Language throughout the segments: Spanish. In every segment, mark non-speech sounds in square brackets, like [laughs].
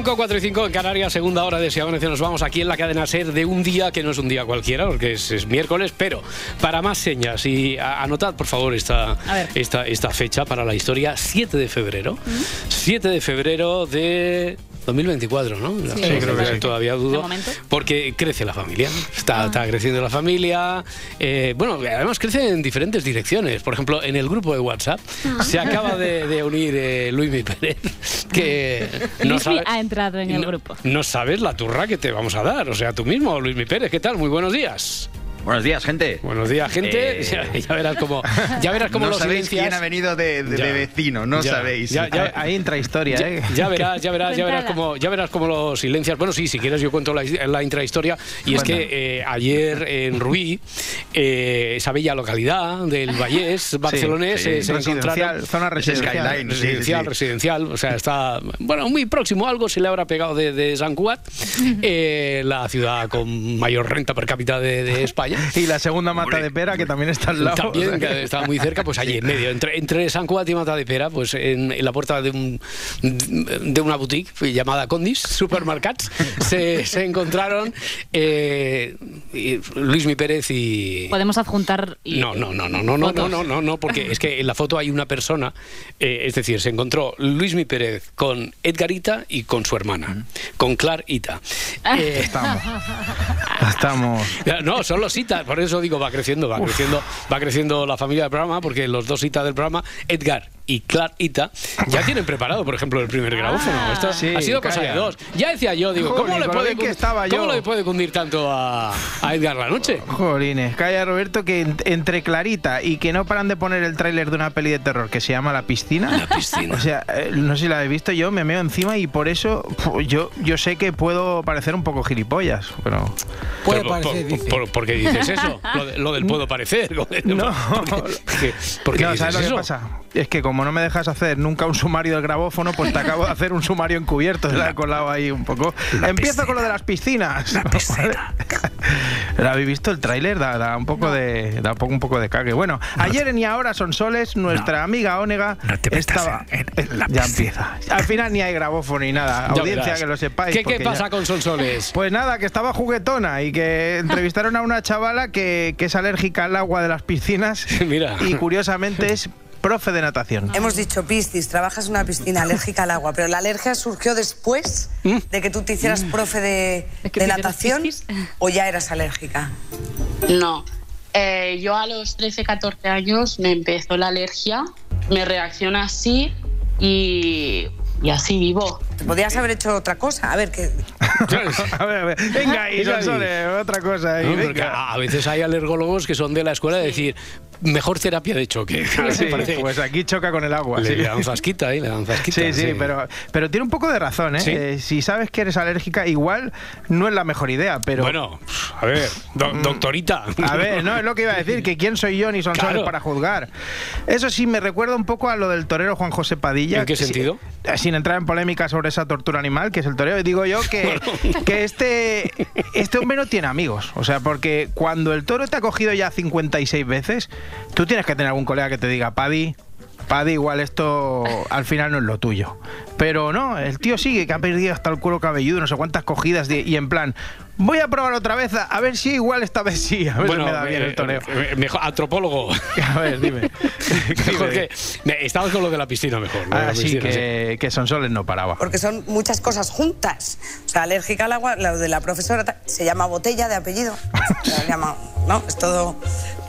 5, 4 y 5 en Canarias, segunda hora de Si Nos vamos aquí en la cadena SER de un día que no es un día cualquiera, porque es, miércoles, pero para más señas y anotad por favor esta, esta, esta fecha para la historia, 7 de febrero. 7 de febrero de 2024, ¿no? Sí, creo que todavía dudo. Porque crece la familia, está, ah. está creciendo la familia. Eh, bueno, además crece en diferentes direcciones. Por ejemplo, en el grupo de WhatsApp ah. se acaba de, unir eh, Luis Mi Pérez, que [laughs] no ha entrado en el grupo. No sabes la turra que te vamos a dar. O sea, tú mismo, Luis Mi Pérez, ¿qué tal? Muy buenos días. Buenos días, gente. Buenos días, gente. Eh, [laughs] ya, verás cómo, ya verás cómo no sabéis quién ha venido de, vecino, no sabéis. ahí entra historia, ¿eh? Ya verás, ya verás, ya verás cómo, ya verás cómo los silencias. Bueno, sí, si quieres yo cuento la, intrahistoria. Y es que eh, ayer en Ruí, eh, esa bella localidad del Vallés barcelonés, se encontraron zona residencial, residencial, residencial, o sea, está bueno muy próximo. Algo se le habrá pegado de, de San Cuat, [laughs] la ciudad con mayor renta per cápita de España. Y la segunda mata de pera, que también está al lado. También, que estaba muy cerca, pues allí en medio. [laughs] Entre, entre San Cuat y Mata de Pera, pues en, la puerta de, un, de una boutique llamada Condis, Supermarkets, [laughs] se, se encontraron eh, Luis Mi Pérez y... Podemos adjuntar... no, no, no, no, no, no, no, no, no, no, porque es que en la foto hay una persona, eh, es decir, se encontró Luis Mi Pérez con Edgarita y con su hermana, con Clar Ita. Eh, estamos. [laughs] Estamos. No, son los por eso digo, va creciendo, va creciendo, va creciendo la familia del programa, porque los dos citas del programa, Edgar y Clark Ita ya [laughs] tienen preparado, por ejemplo, el primer grabófono. Ah. Esto ha sido cosa de dos. Ya decía yo, digo, ¿cómo, le puede, cundir, ¿cómo le puede cundir tanto a, Edgar la noche? Jolines, calla Roberto que entre Clarita y que no paran de poner el tráiler de una peli de terror que se llama La Piscina. La Piscina. [laughs] O sea, eh, no sé si la he visto yo, me meo encima y por eso yo, yo sé que puedo parecer un poco gilipollas, pero... Puede parecer, por, qué dices eso? [laughs] Lo, del puedo parecer. No, porque, no, ¿sabes lo que pasa? Es que como no me dejas hacer nunca un sumario del grabófono, pues te acabo de hacer un sumario encubierto. Se la he colado ahí un poco. Empiezo con lo de las piscinas. La piscina. [laughs] ¿Habéis visto el tráiler? Da, un poco de da un poco de cague. Bueno, ayer en Y Ahora Son Soles, nuestra amiga Onega estaba... ya empieza. Al final ni hay grabófono ni nada. Audiencia, que lo sepáis. ¿Qué, qué pasa con Son Soles? [laughs] Pues nada, que estaba juguetona y que entrevistaron a una chavala que, que es alérgica al agua de las piscinas. [laughs] Mira. Y curiosamente es profe de natación. Hemos dicho piscis, trabajas en una piscina alérgica al agua, pero la alergia surgió después ¿Mm? de que tú te hicieras mm. profe de, natación o ya eras alérgica. No, eh, yo a los 13, 14 años me empezó la alergia, me reacciona así y, y así vivo. Podrías haber hecho otra cosa. A ver, que. [laughs] a ver, a ver. Venga, ahí, [laughs] otra cosa. a veces hay alergólogos que son de la escuela de decir, mejor terapia de choque. [laughs] pues aquí choca con el agua. Le, dan fasquita ahí, le dan fasquita. Sí, sí, Pero, pero tiene un poco de razón, ¿eh? ¿eh? Si sabes que eres alérgica, igual no es la mejor idea, pero... Bueno, a ver, mm. doctorita. A ver, no, es lo que iba a decir, que quién soy yo ni son claro. para juzgar. Eso sí, me recuerda un poco a lo del torero Juan José Padilla. ¿En qué sentido? Sin, entrar en polémica sobre esa tortura animal, que es el torero, digo yo que, [laughs] que este, este hombre no tiene amigos. O sea, porque cuando el toro te ha cogido ya 56 veces, Tú tienes que tener algún colega que te diga, Paddy, Paddy, igual esto al final no es lo tuyo. Pero no, el tío sigue, que ha perdido hasta el cuero cabelludo, no sé cuántas cogidas, y en plan, voy a probar otra vez, a, ver si igual esta vez sí, a ver si me da bien el torneo. Eh, mejor, antropólogo. [laughs] A ver, dime. [laughs] Jorge, estabas con lo de la piscina mejor. Ah, sí, que, que Sonsoles no paraba. Porque son muchas cosas juntas. O sea, alérgica al agua, lo de la profesora se llama botella de apellido. [laughs] Se llama, ¿no? Es todo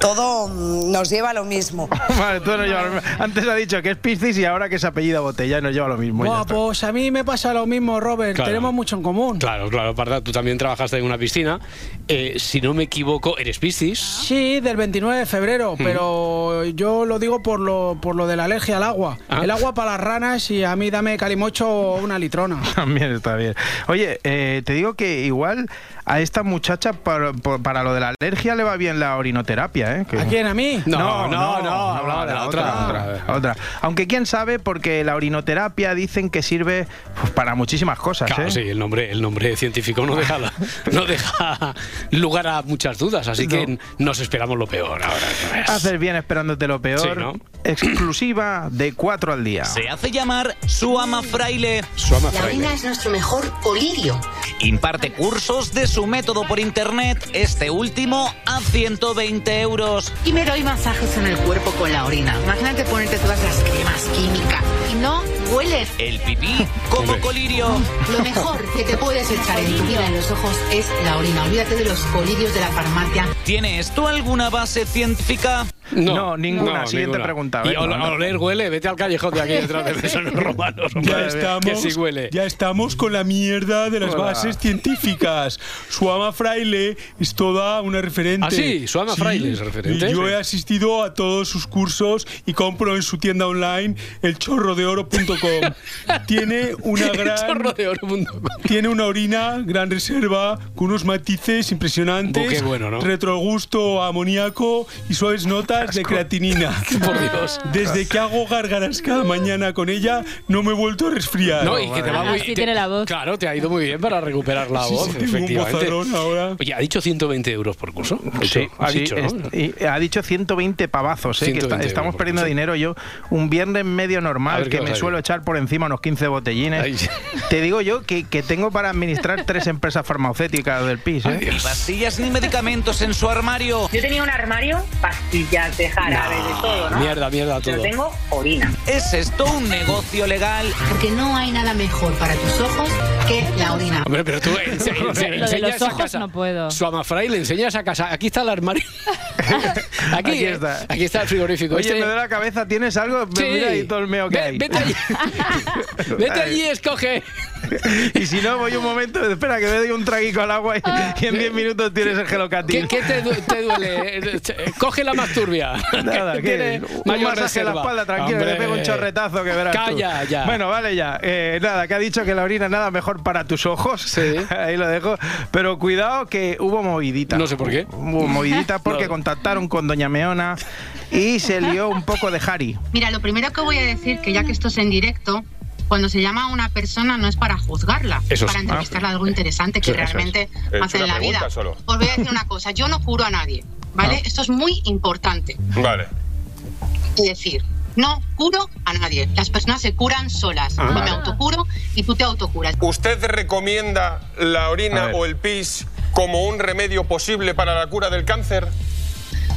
todo mm, nos lleva a lo mismo. vale, todo nos lleva a lo mismo. Antes ha dicho que es Piscis y ahora que se apellida Botella nos lleva a lo mismo. Buah, pues a mí me pasa lo mismo, Robert. Tenemos mucho en común. Claro, claro, Parda, tú también trabajaste en una piscina. Eh, si no me equivoco, ¿eres Piscis? Sí, del 29 de febrero, pero yo lo digo por lo, por lo de la alergia al agua. Ah. El agua para las ranas y a mí dame calimocho o una litrona. [laughs] También está bien. Oye, eh, te digo que igual a esta muchacha para, por- para lo de la alergia le va bien la orinoterapia, ¿eh? Que- ¿A quién? ¿A mí? No, no, no, hablaba de la otra. otra, otra. Aunque quién sabe, porque la orinoterapia dicen que sirve pues, para muchísimas cosas, Claro, ¿eh? sí, el nombre, el nombre científico no deja, la- [laughs] no deja lugar a muchas dudas, así que nos esperamos lo peor ahora. no. Haces bien esperándote lo peor. Sí, ¿no? Exclusiva de 4 al día. Se hace llamar Suama Fraile. Suama La orina es nuestro mejor colirio. Imparte cursos de su método por internet, este último a 120 euros. Y me doy masajes en el cuerpo con la orina. Imagínate ponerte todas las cremas químicas. Y no hueles. El pipí como colirio. Lo mejor que te puedes echar en tu vida en los ojos es la orina. Olvídate de los colirios de la farmacia. ¿Tiene esto alguna base científica? No, ninguna. Siguiente pregunta, Y ol- oler huele, vete al callejón de aquí detrás de Besones [laughs] Romanos. Ya estamos, Que sí huele. ya estamos con la mierda de las Hola. bases científicas. Suama Fraile es toda una referente. ¿Ah, sí? Suama Fraile es referente. Y yo Sí. he asistido a todos sus cursos y compro en su tienda online elchorrodeoro.com. [laughs] Tiene una gran Chorrodeoro.com. tiene una orina gran reserva con unos matices impresionantes, Oh, qué bueno, ¿no? retrogusto amoníaco y suaves notas de creatinina. [laughs] Por Dios. Desde que hago gárgaras cada mañana con ella, no me he vuelto a resfriar. No, y que te va muy te- tiene la voz. Claro, te ha ido muy bien para recuperar la Sí, voz, sí, un efectivamente. vozarrón ahora. Oye, ha dicho 120 euros por curso. Sí, ha sí, dicho, ¿no? es- y ha dicho 120 pavazos, ¿eh? que 120 está- estamos perdiendo dinero. Yo, un viernes medio normal, ver, ¿qué que me suelo echar por encima unos 15 botellines, Ay. [laughs] te digo yo que, que tengo para administrar tres empresas farmacéuticas del PIS. ¿eh? Ni pastillas ni medicamentos en su armario. Yo tenía un armario, pastillas de jarabe, de todo, ¿no? Mierda, mierda, todo. tengo orina. ¿Es esto un negocio legal? Porque no hay nada mejor para tus ojos que la orina. Hombre, pero tú ense- ense- [laughs] Lo de enseñas los a ojos casa. no puedo. Su amafray le enseñas a casa. Aquí está el armario. [laughs] aquí, Aquí eh, está. Aquí está el frigorífico. Oye, Este- me duele la cabeza, ¿tienes algo? Sí. Mira ahí todo el meo que Ve- hay. Vete allí. [laughs] vete allí y escoge. y si no, voy un momento, espera, que me doy un traguico al agua y, y en 10 minutos tienes el ¿Qué, gelocatil. qué te, du- te duele? Coge la más turbia. Nada, que ¿qué? tiene un masaje en la espalda, tranquilo, que le Hombre. pego un chorretazo que verás tú. Calla, ya. Bueno, vale ya. Eh, nada, que ha dicho que la orina nada mejor para tus ojos. Sí. [laughs] Ahí lo dejo. Pero cuidado que hubo movidita. No sé por qué. Hubo movidita [laughs] porque No. contactaron con Doña Meona y se lió un poco de Harry. Mira, lo primero que voy a decir, que ya que esto es en directo, cuando se llama a una persona no es para juzgarla, Eso es para entrevistarla de algo interesante que realmente Es hace en la vida. solo. Os voy a decir una cosa, yo no curo a nadie, ¿vale? Ah. Esto es muy importante. Vale. Es decir, no curo a nadie. Las personas se curan solas. Ah. Yo me autocuro y tú te autocuras. ¿Usted recomienda la orina o el pis como un remedio posible para la cura del cáncer?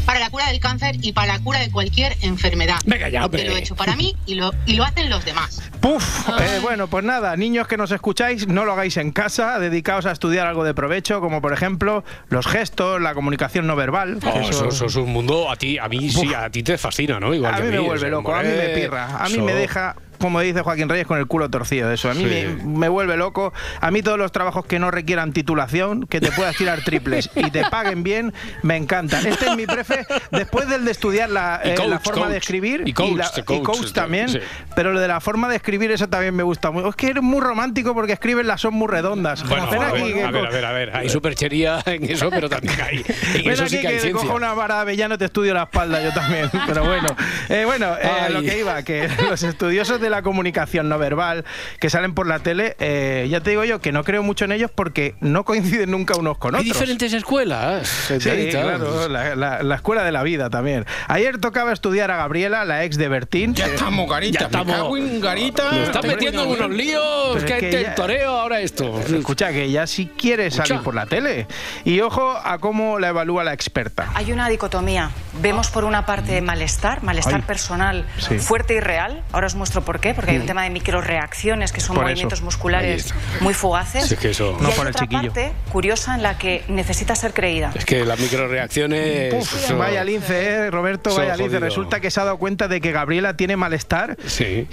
Para la cura del cáncer y para la cura de cualquier enfermedad. Venga ya, hombre. Que lo he hecho para mí y lo, y lo hacen los demás. Puf, eh, bueno, pues nada, niños que nos escucháis, no lo hagáis en casa, dedicaos a estudiar algo de provecho, como por ejemplo los gestos, la comunicación no verbal. Oh, eso- eso, eso es un mundo a ti, a mí sí, a ti te fascina, ¿no? Igual a que mí me vuelve loco, a mí me pirra, a mí me deja, como dice Joaquín Reyes, con el culo torcido de eso. A mí Sí. me, me vuelve loco. A mí todos los trabajos que no requieran titulación, que te puedas tirar triples y te paguen bien, me encantan. Este es mi prefe, después del de estudiar la, Y eh, coach, la forma de coach. escribir Y coach, la- de y coach, coach también, sí. pero lo de la forma de escribir, eso también me gusta mucho. Es que eres muy romántico porque escribes las son muy redondas. Bueno, Ven a aquí, ver, que a ver, a ver, a ver, hay superchería en eso, pero también hay. En Ven eso aquí sí que hay que ciencia. cojo una vara de avellano te estudio la espalda yo también. Pero bueno, Eh, bueno, eh, a lo que iba, que [laughs] los estudiosos de la comunicación no verbal que salen por la tele, eh, ya te digo yo que no creo mucho en ellos porque no coinciden nunca unos con Hay otros. diferentes escuelas. Sí, claro, la, la- la escuela de la vida también. Ayer tocaba estudiar a Gabriela, la ex de Bertín. Ya estamos, Garita. Ya estamos. Me cago en Garita. Lo está metiendo en unos líos, Pero es que, que te ya- toreo ahora esto. Escucha, que ella sí quiere salir Escucha. por la tele. Y ojo a cómo la evalúa la experta. Hay una dicotomía vemos por una parte malestar, malestar personal fuerte y real. Ahora os muestro por qué, porque hay un mm. tema de microreacciones que son movimientos musculares muy fugaces. Sí, que eso... Y no hay otra parte curiosa en la que necesita ser creída. Es que las microreacciones... vaya lince, ¿eh, Roberto, vaya lince. Resulta que se ha dado cuenta de que Gabriela tiene malestar,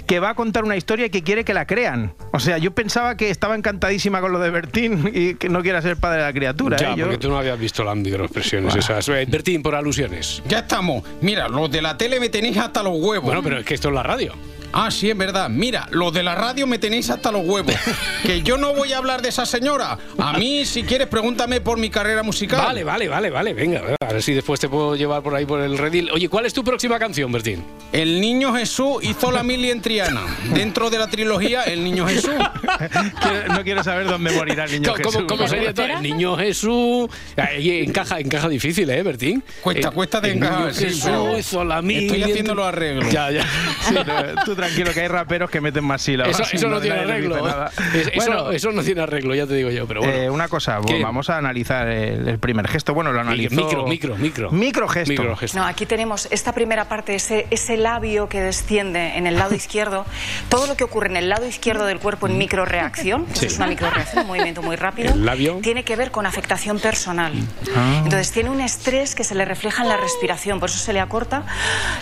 que va a contar una historia y que quiere que la crean. O sea, yo pensaba que estaba encantadísima con lo de Bertín y que no quiera ser padre de la criatura. Ya, ¿eh? porque tú no habías visto las microexpresiones esas. Eh, Bertín, por alusiones. Ya estamos. Mira, los de la tele me tenéis hasta los huevos. Bueno, pero es que esto es la radio. Ah, sí, es verdad. Mira, los de la radio me tenéis hasta los huevos. [laughs] que yo no voy a hablar de esa señora. A mí, si quieres, pregúntame por mi carrera musical. Vale, vale, vale, vale. Venga, a ver si después te puedo llevar por ahí por el redil. Oye, ¿cuál es tu próxima canción, Bertín? El niño Jesús hizo la mili en Triana. Dentro de la trilogía, El niño Jesús. [laughs] no quiero saber dónde morirá el niño Jesús. ¿Cómo, sería todo? El niño Jesús. encaja, encaja difícil, ¿eh, Bertín? Cuesta, cuesta de encajar. Jesús hizo la mili. Estoy haciendo los arreglos. Ya, ya. [laughs] tú tranquilo que hay raperos que meten más sílabas. Eso, [laughs] no, tiene arreglo. [laughs] eso, no tiene arreglo, ya te digo yo. Pero bueno. Eh, una cosa, vamos a analizar el, primer gesto. Bueno, lo analizó... Micro, micro, micro. Micro gesto. No, aquí tenemos esta primera parte, ese, ese labio que desciende en el lado [laughs] izquierdo. Todo lo que ocurre en el lado izquierdo del cuerpo en microreacción, que es una microreacción, un movimiento muy rápido, tiene que ver con afectación personal. Ah. Entonces tiene un estrés que se le refleja en la respiración, por eso se le acorta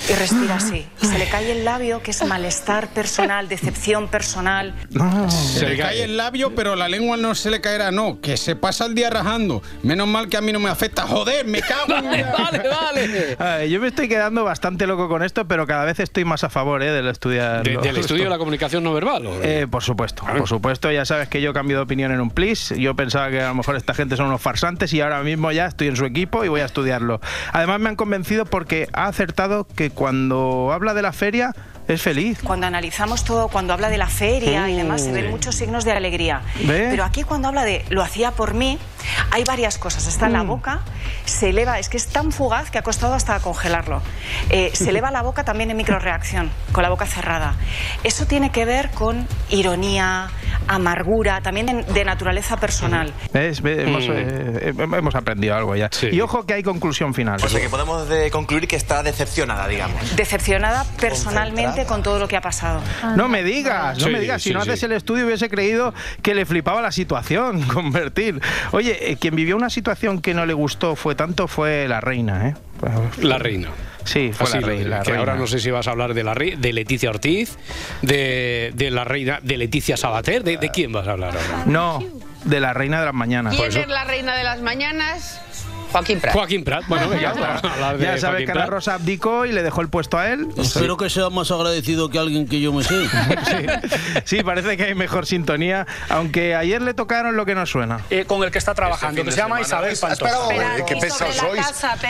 y respira así. Y se le cae el labio, que es malestar personal decepción personal. Se le cae el labio, pero la lengua no se le caerá, no, que se pasa el día rajando. Menos mal que a mí no me afecta. Joder, me cago en... Vale, vale, yo me estoy quedando bastante loco con esto, pero cada vez estoy más a favor ¿eh? del estudiar. ¿Del estudio de la comunicación no verbal? Eh, por supuesto, por supuesto. Ya sabes que yo he cambiado de opinión en un plis. Yo pensaba que a lo mejor esta gente son unos farsantes y ahora mismo ya estoy en su equipo y voy a estudiarlo. Además me han convencido porque ha acertado que cuando habla de la feria es feliz. Cuando analizamos todo, cuando habla de la feria y demás, se ven muchos signos de alegría. Pero aquí cuando habla de lo hacía por mí, hay varias cosas. Está en la mm. boca, se eleva, es que es tan fugaz que ha costado hasta congelarlo. Eh, se eleva la boca también en microreacción, con la boca cerrada. Eso tiene que ver con ironía, amargura, también de, naturaleza personal. ¿Ves? Hemos, mm. eh, hemos, aprendido algo ya. Y ojo que hay conclusión final. O sea que podemos concluir que está decepcionada, digamos. Decepcionada personalmente con todo lo que ha pasado. no me digas, no me digas. Si no haces el estudio hubiese creído que le flipaba la situación, [laughs] convertir. Oye, eh, quien vivió una situación que no le gustó fue tanto fue la reina, ¿eh? La reina. Sí, fue la, reina, que ahora no sé si vas a hablar de la de Leticia Ortiz, de, de la reina, de Leticia Sabater, ¿de, quién vas a hablar ahora? No, de la reina de las mañanas. ¿Quién es la reina de las mañanas? Joaquín Prat. Joaquín Prat, bueno, ya, ya sabes que Ana Rosa abdicó y le dejó el puesto a él. Espero que sea más agradecido que alguien que yo me sé. [laughs] sí. parece que hay mejor sintonía, aunque ayer le tocaron lo que no suena. Eh, con el que está trabajando, que se llama Isabel Pantoja. Espera, qué pesados sois.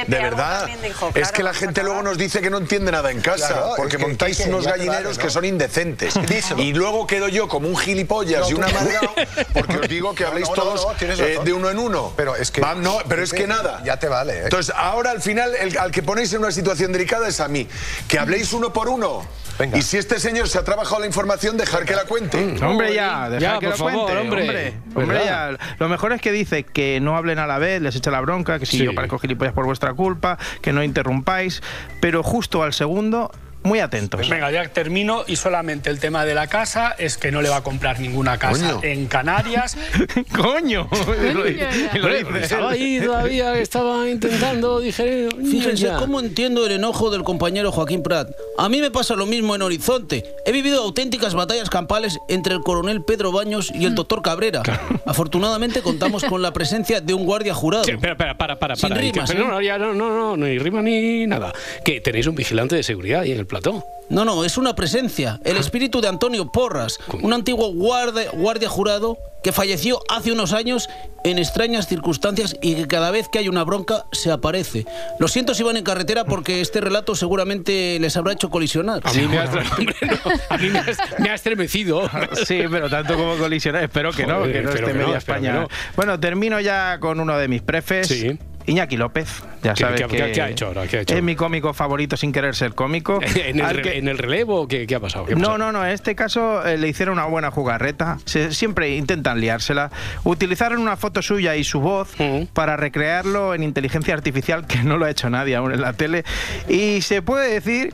de verdad, es que la gente luego nos dice que no entiende nada en casa, porque montáis unos gallineros que son indecentes. [laughs] y luego quedo yo como un gilipollas y un amargado, porque [laughs] os digo que habléis todos eh, de uno en uno. Pero es que... no, pero es que nada. Ya te vale. ¿eh? Entonces, ahora al final, el, al que ponéis en una situación delicada es a mí. Que habléis uno por uno. Venga. Y si este señor se ha trabajado la información, dejar que la cuente. Mm, hombre, ya, dejar que la cuente. Hombre, hombre, ya. Lo mejor es que dice que no hablen a la vez, les echa la bronca, que si yo parezco gilipollas por vuestra culpa, que no interrumpáis. Pero justo al segundo muy atentos. Venga, ya termino y solamente el tema de la casa es que no le va a comprar ninguna casa en Canarias. [laughs] ¡Coño! [laughs] estaba ahí todavía, estaba intentando digerir. Fíjense cómo entiendo el enojo del compañero Joaquín Prat. A mí me pasa lo mismo en Horizonte. He vivido auténticas batallas campales entre el coronel Pedro Baños y el doctor Cabrera. Afortunadamente contamos con la presencia de un guardia jurado. espera, espera, para, para, Sin rimas, ¿eh? no, no, no, no, no, ni rima ni nada. Que tenéis un vigilante de seguridad en el plató. No, no, es una presencia. El ah. espíritu de Antonio Porras, un antiguo guardia, guardia jurado que falleció hace unos años en extrañas circunstancias y que cada vez que hay una bronca se aparece. Lo siento si van en carretera porque este relato seguramente les habrá hecho colisionar. A mí me ha, estremecido. [laughs] Sí, pero tanto como colisionar, espero que no, que no esté media España. Bueno, termino ya con uno de mis prefes. Sí Iñaki López, ya sabes ¿Qué, que ha hecho ahora? es mi cómico favorito sin querer ser cómico. [laughs] ¿En, el, relevo qué, ha pasado? no, no, no, en este caso eh, le hicieron una buena jugarreta, siempre intentan liársela. Utilizaron una foto suya y su voz para recrearlo en inteligencia artificial, que no lo ha hecho nadie aún en la tele, y se puede decir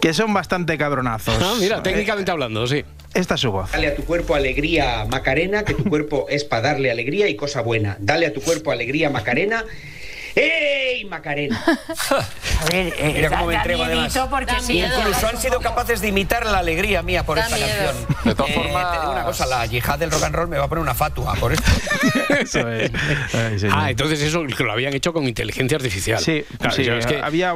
que son bastante cabronazos. Ah, mira, técnicamente hablando, sí. Esta es su voz. Dale a tu cuerpo alegría, Macarena, que tu cuerpo es para darle alegría y cosa buena. Dale a tu cuerpo alegría, Macarena ¡Ey, Macarena! [laughs] A ver, eh, Mira cómo me entrego además. Porque Incluso han sido capaces de imitar la alegría mía por esta canción. [laughs] De todas eh, formas... Te digo una cosa, la yihad del rock and roll me va a poner una fatua por esto. [laughs] eso es. ah, entonces eso lo habían hecho con inteligencia artificial. Sí, claro, sí es que... había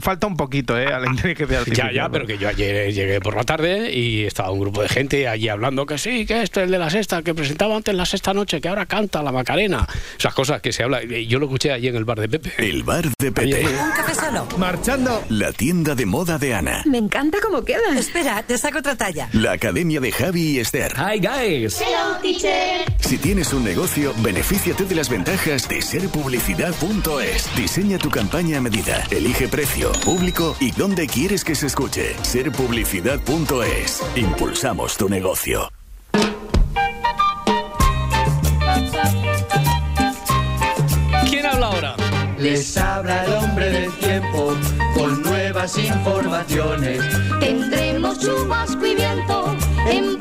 falta un poquito eh, a la inteligencia artificial. Ya, ya, pero que yo ayer llegué por la tarde y estaba un grupo de gente allí hablando que sí, que este es el de la sexta, que presentaba antes la sexta noche, que ahora canta la Macarena. Esas cosas que se habla. Yo lo escuché allí en el bar de Pepe. El bar de Pepe. Un café solo. Marchando. La tienda de moda de Ana. Me encanta cómo queda. Espera, te saco otra talla. La academia de Javi y Esther. Hi, guys. Hello, teacher. Si tienes un negocio, benefíciate de las ventajas de serpublicidad.es. Diseña tu campaña a medida. Elige precio, público y dónde quieres que se escuche. Serpublicidad.es. Impulsamos tu negocio. Les habla el hombre del tiempo con nuevas informaciones. Tendremos chubasco y viento en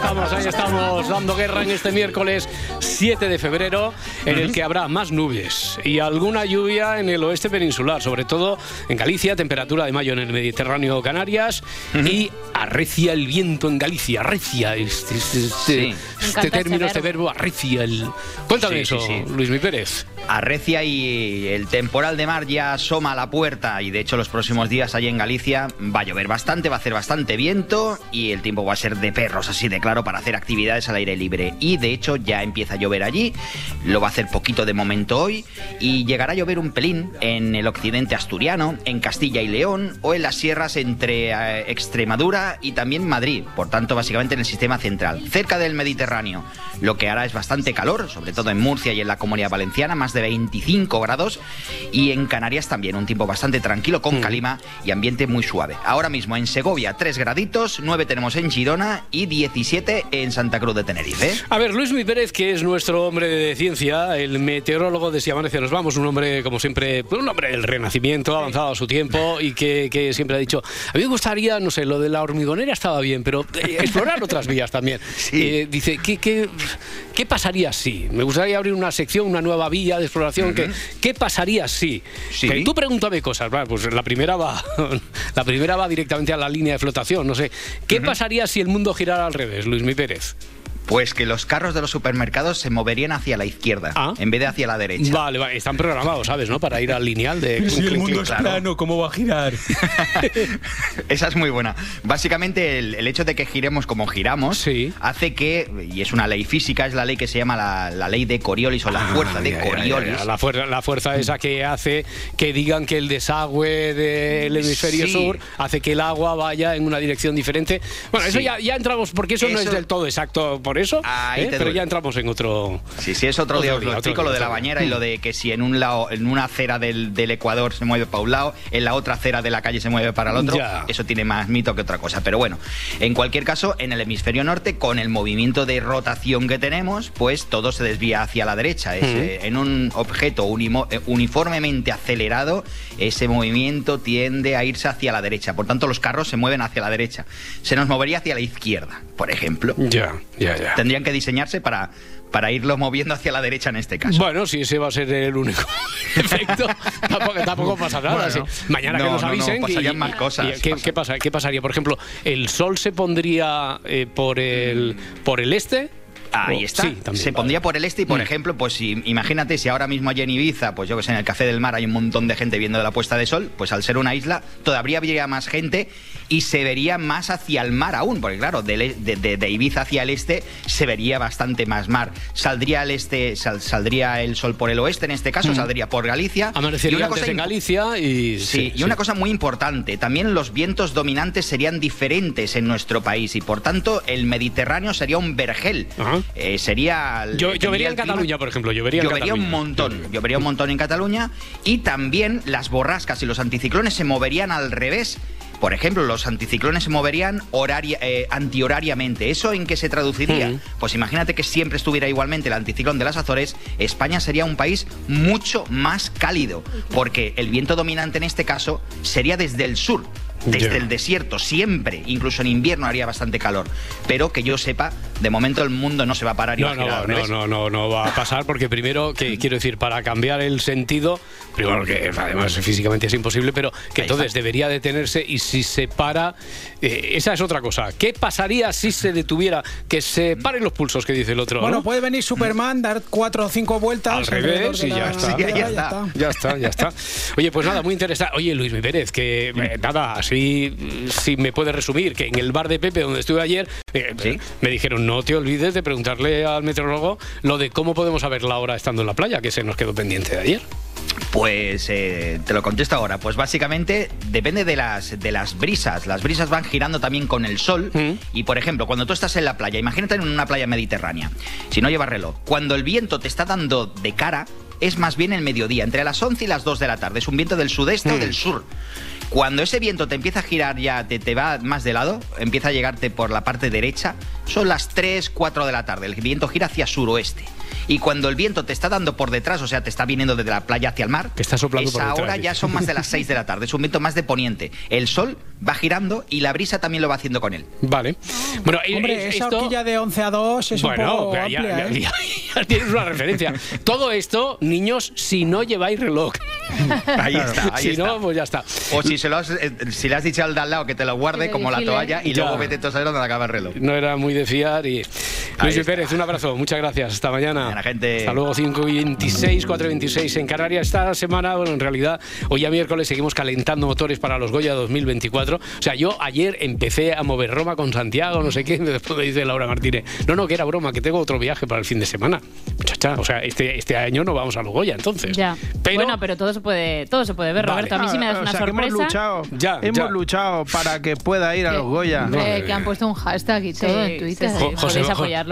estamos, ahí estamos, dando guerra en este miércoles 7 de febrero, en el que habrá más nubes y alguna lluvia en el oeste peninsular, sobre todo en Galicia, temperatura de mayo en el Mediterráneo, Canarias, y arrecia el viento en Galicia, arrecia, este, este, este, este término, este verbo, arrecia el... Cuéntame eso, Luis Mi Pérez. Arrecia y el temporal de mar ya asoma a la puerta y de hecho los próximos días allí en Galicia va a llover bastante, va a hacer bastante viento y el tiempo va a ser de perros, así de claro, para hacer actividades al aire libre. Y de hecho ya empieza a llover allí, lo va a hacer poquito de momento hoy y llegará a llover un pelín en el occidente asturiano, en Castilla y León o en las sierras entre eh, Extremadura y también Madrid, por tanto básicamente en el sistema central, cerca del Mediterráneo. Lo que hará es bastante calor, sobre todo en Murcia y en la Comunidad Valenciana, más de 25 grados y en Canarias también un tiempo bastante tranquilo con mm. calima y ambiente muy suave. Ahora mismo en Segovia 3 graditos, 9 tenemos en Girona y 17 en Santa Cruz de Tenerife. A ver, Luis Mi Pérez, que es nuestro hombre de ciencia, el meteorólogo de Si Amanece Nos Vamos, un hombre como siempre, un hombre del renacimiento, avanzado a su tiempo y que, siempre ha dicho, a mí me gustaría, no sé, lo de la hormigonera estaba bien, pero eh, explorar otras vías también. Eh, dice, ¿qué, qué, qué pasaría si? Me gustaría abrir una sección, una nueva vía de exploración. ¿Qué pasaría si? Sí. tú pregúntame cosas. pues la primera va, [laughs] la primera va directamente a la línea de flotación. No sé. ¿Qué pasaría si el mundo girara al revés, Luis Mi Pérez? Pues que los carros de los supermercados se moverían hacia la izquierda ah. en vez de hacia la derecha. Vale, vale, están programados, ¿sabes? ¿no? Para ir al lineal de. [laughs] si el mundo es plano, ¿cómo va a girar? [laughs] Esa es muy buena. Básicamente, el, hecho de que giremos como giramos hace que, y es una ley física, es la ley que se llama la, ley de Coriolis o la ah, fuerza de Coriolis. la, fuerza, la fuerza esa que hace que digan que el desagüe del hemisferio sur hace que el agua vaya en una dirección diferente. Bueno, eso ya, ya entramos, porque eso, no es del todo exacto por eso, ¿eh? pero ya entramos en otro. Sí, sí, es otro, día, lo de la bañera y lo de que si en un lado, en una acera del, Ecuador se mueve para un lado, en la otra acera de la calle se mueve para el otro, eso tiene más mito que otra cosa. Pero bueno, en cualquier caso, en el hemisferio norte, con el movimiento de rotación que tenemos, pues todo se desvía hacia la derecha. Eh, en un objeto eh, uniformemente acelerado, ese movimiento tiende a irse hacia la derecha. Por tanto, los carros se mueven hacia la derecha. Se nos movería hacia la izquierda, por ejemplo. Ya, ya, ya tendrían que diseñarse para, para irlo moviendo hacia la derecha en este caso. Bueno, si ese va a ser el único [laughs] efecto, [laughs] tampoco, pasa nada. Mañana que nos avisen. pasarían más cosas. ¿qué, pasaría? Por ejemplo, ¿el sol se pondría eh, por, el, por el este? Ahí está. se pondría por el este y, por mm. ejemplo, pues si, imagínate si ahora mismo allí en Ibiza, pues yo que sé, en el Café del Mar hay un montón de gente viendo la puesta de sol, pues al ser una isla todavía habría más gente y se vería más hacia el mar aún, porque claro, de, de, Ibiza hacia el este se vería bastante más mar. Saldría el este, saldría el sol por el oeste en este caso, mm. saldría por Galicia. Amanecería y una cosa en Galicia y... Sí, y una cosa muy importante, también los vientos dominantes serían diferentes en nuestro país y por tanto el Mediterráneo sería un vergel. Eh, sería... Yo, vería en Cataluña, por ejemplo. Yo vería, un montón. Yo vería un montón en Cataluña. Y también las borrascas y los anticiclones se moverían al revés. Por ejemplo, los anticiclones se moverían horaria, eh, antihorariamente. ¿Eso en qué se traduciría? Pues imagínate que siempre estuviera igualmente el anticiclón de las Azores, España sería un país mucho más cálido, porque el viento dominante en este caso sería desde el sur desde el desierto, siempre, incluso en invierno haría bastante calor. Pero que yo sepa, de momento el mundo no se va a parar y no, va a girar no, no, no, no, va a pasar porque primero, que [laughs] quiero decir, para cambiar el sentido, primero que además físicamente es imposible, pero que entonces debería detenerse y si se para, eh, esa es otra cosa. ¿Qué pasaría si se detuviera? Que se paren los pulsos, que dice el otro. Bueno, puede venir Superman, dar cuatro o cinco vueltas. Al revés y ya, está. ya, está. ya está. Ya está, Oye, pues nada, muy interesante. Oye, Luis Mi Pérez, que eh, nada, así, si me puedes resumir, que en el bar de Pepe, donde estuve ayer, eh, me dijeron, no te olvides de preguntarle al meteorólogo lo de cómo podemos saber la hora estando en la playa, que se nos quedó pendiente de ayer. Pues eh, te lo contesto ahora. Pues básicamente depende de las, de las brisas. Las brisas van girando también con el sol. Mm. Y por ejemplo, cuando tú estás en la playa, imagínate en una playa mediterránea, si no llevas reloj, cuando el viento te está dando de cara, es más bien el mediodía, entre las 11 y las 2 de la tarde. Es un viento del sudeste o mm. del sur. Cuando ese viento te empieza a girar ya, te, te va más de lado, empieza a llegarte por la parte derecha, son las 3, 4 de la tarde. El viento gira hacia suroeste. Y cuando el viento te está dando por detrás, o sea, te está viniendo desde la playa hacia el mar, que está soplando esa hora ya son más de las 6 de la tarde. Es un viento más de poniente. El sol va girando y la brisa también lo va haciendo con él. Vale. Bueno, Hombre, esa horquilla de 11 a 2 es un poco ya, amplia, ¿eh? ya, tienes una referencia. Todo esto, niños, si no lleváis reloj. [laughs] Ahí está, ahí si no, pues ya está. O si, se lo has, eh, si le has dicho al de al lado que te lo guarde como la toalla y luego vete a saber dónde acaba el reloj. No era muy de fiar y... Luis Pérez, un abrazo, muchas gracias. Hasta mañana. gente. Hasta luego, 5 y 26, 4 y 26 en Canarias. Esta semana, bueno, en realidad, hoy a miércoles seguimos calentando motores para los Goya 2024. O sea, yo ayer empecé a mover Roma con Santiago, no sé qué, [laughs] después me dice Laura Martínez, no, no, que era broma, que tengo otro viaje para el fin de semana. Muchacha, o sea, este, este año no vamos a los Goya, entonces. Ya. bueno, pero todo se puede, todo se puede ver, Roberto. A mí sí me das una sorpresa. hemos luchado, ya, hemos luchado para que pueda ir a los Goya. que han puesto un hashtag y todo en Twitter. José,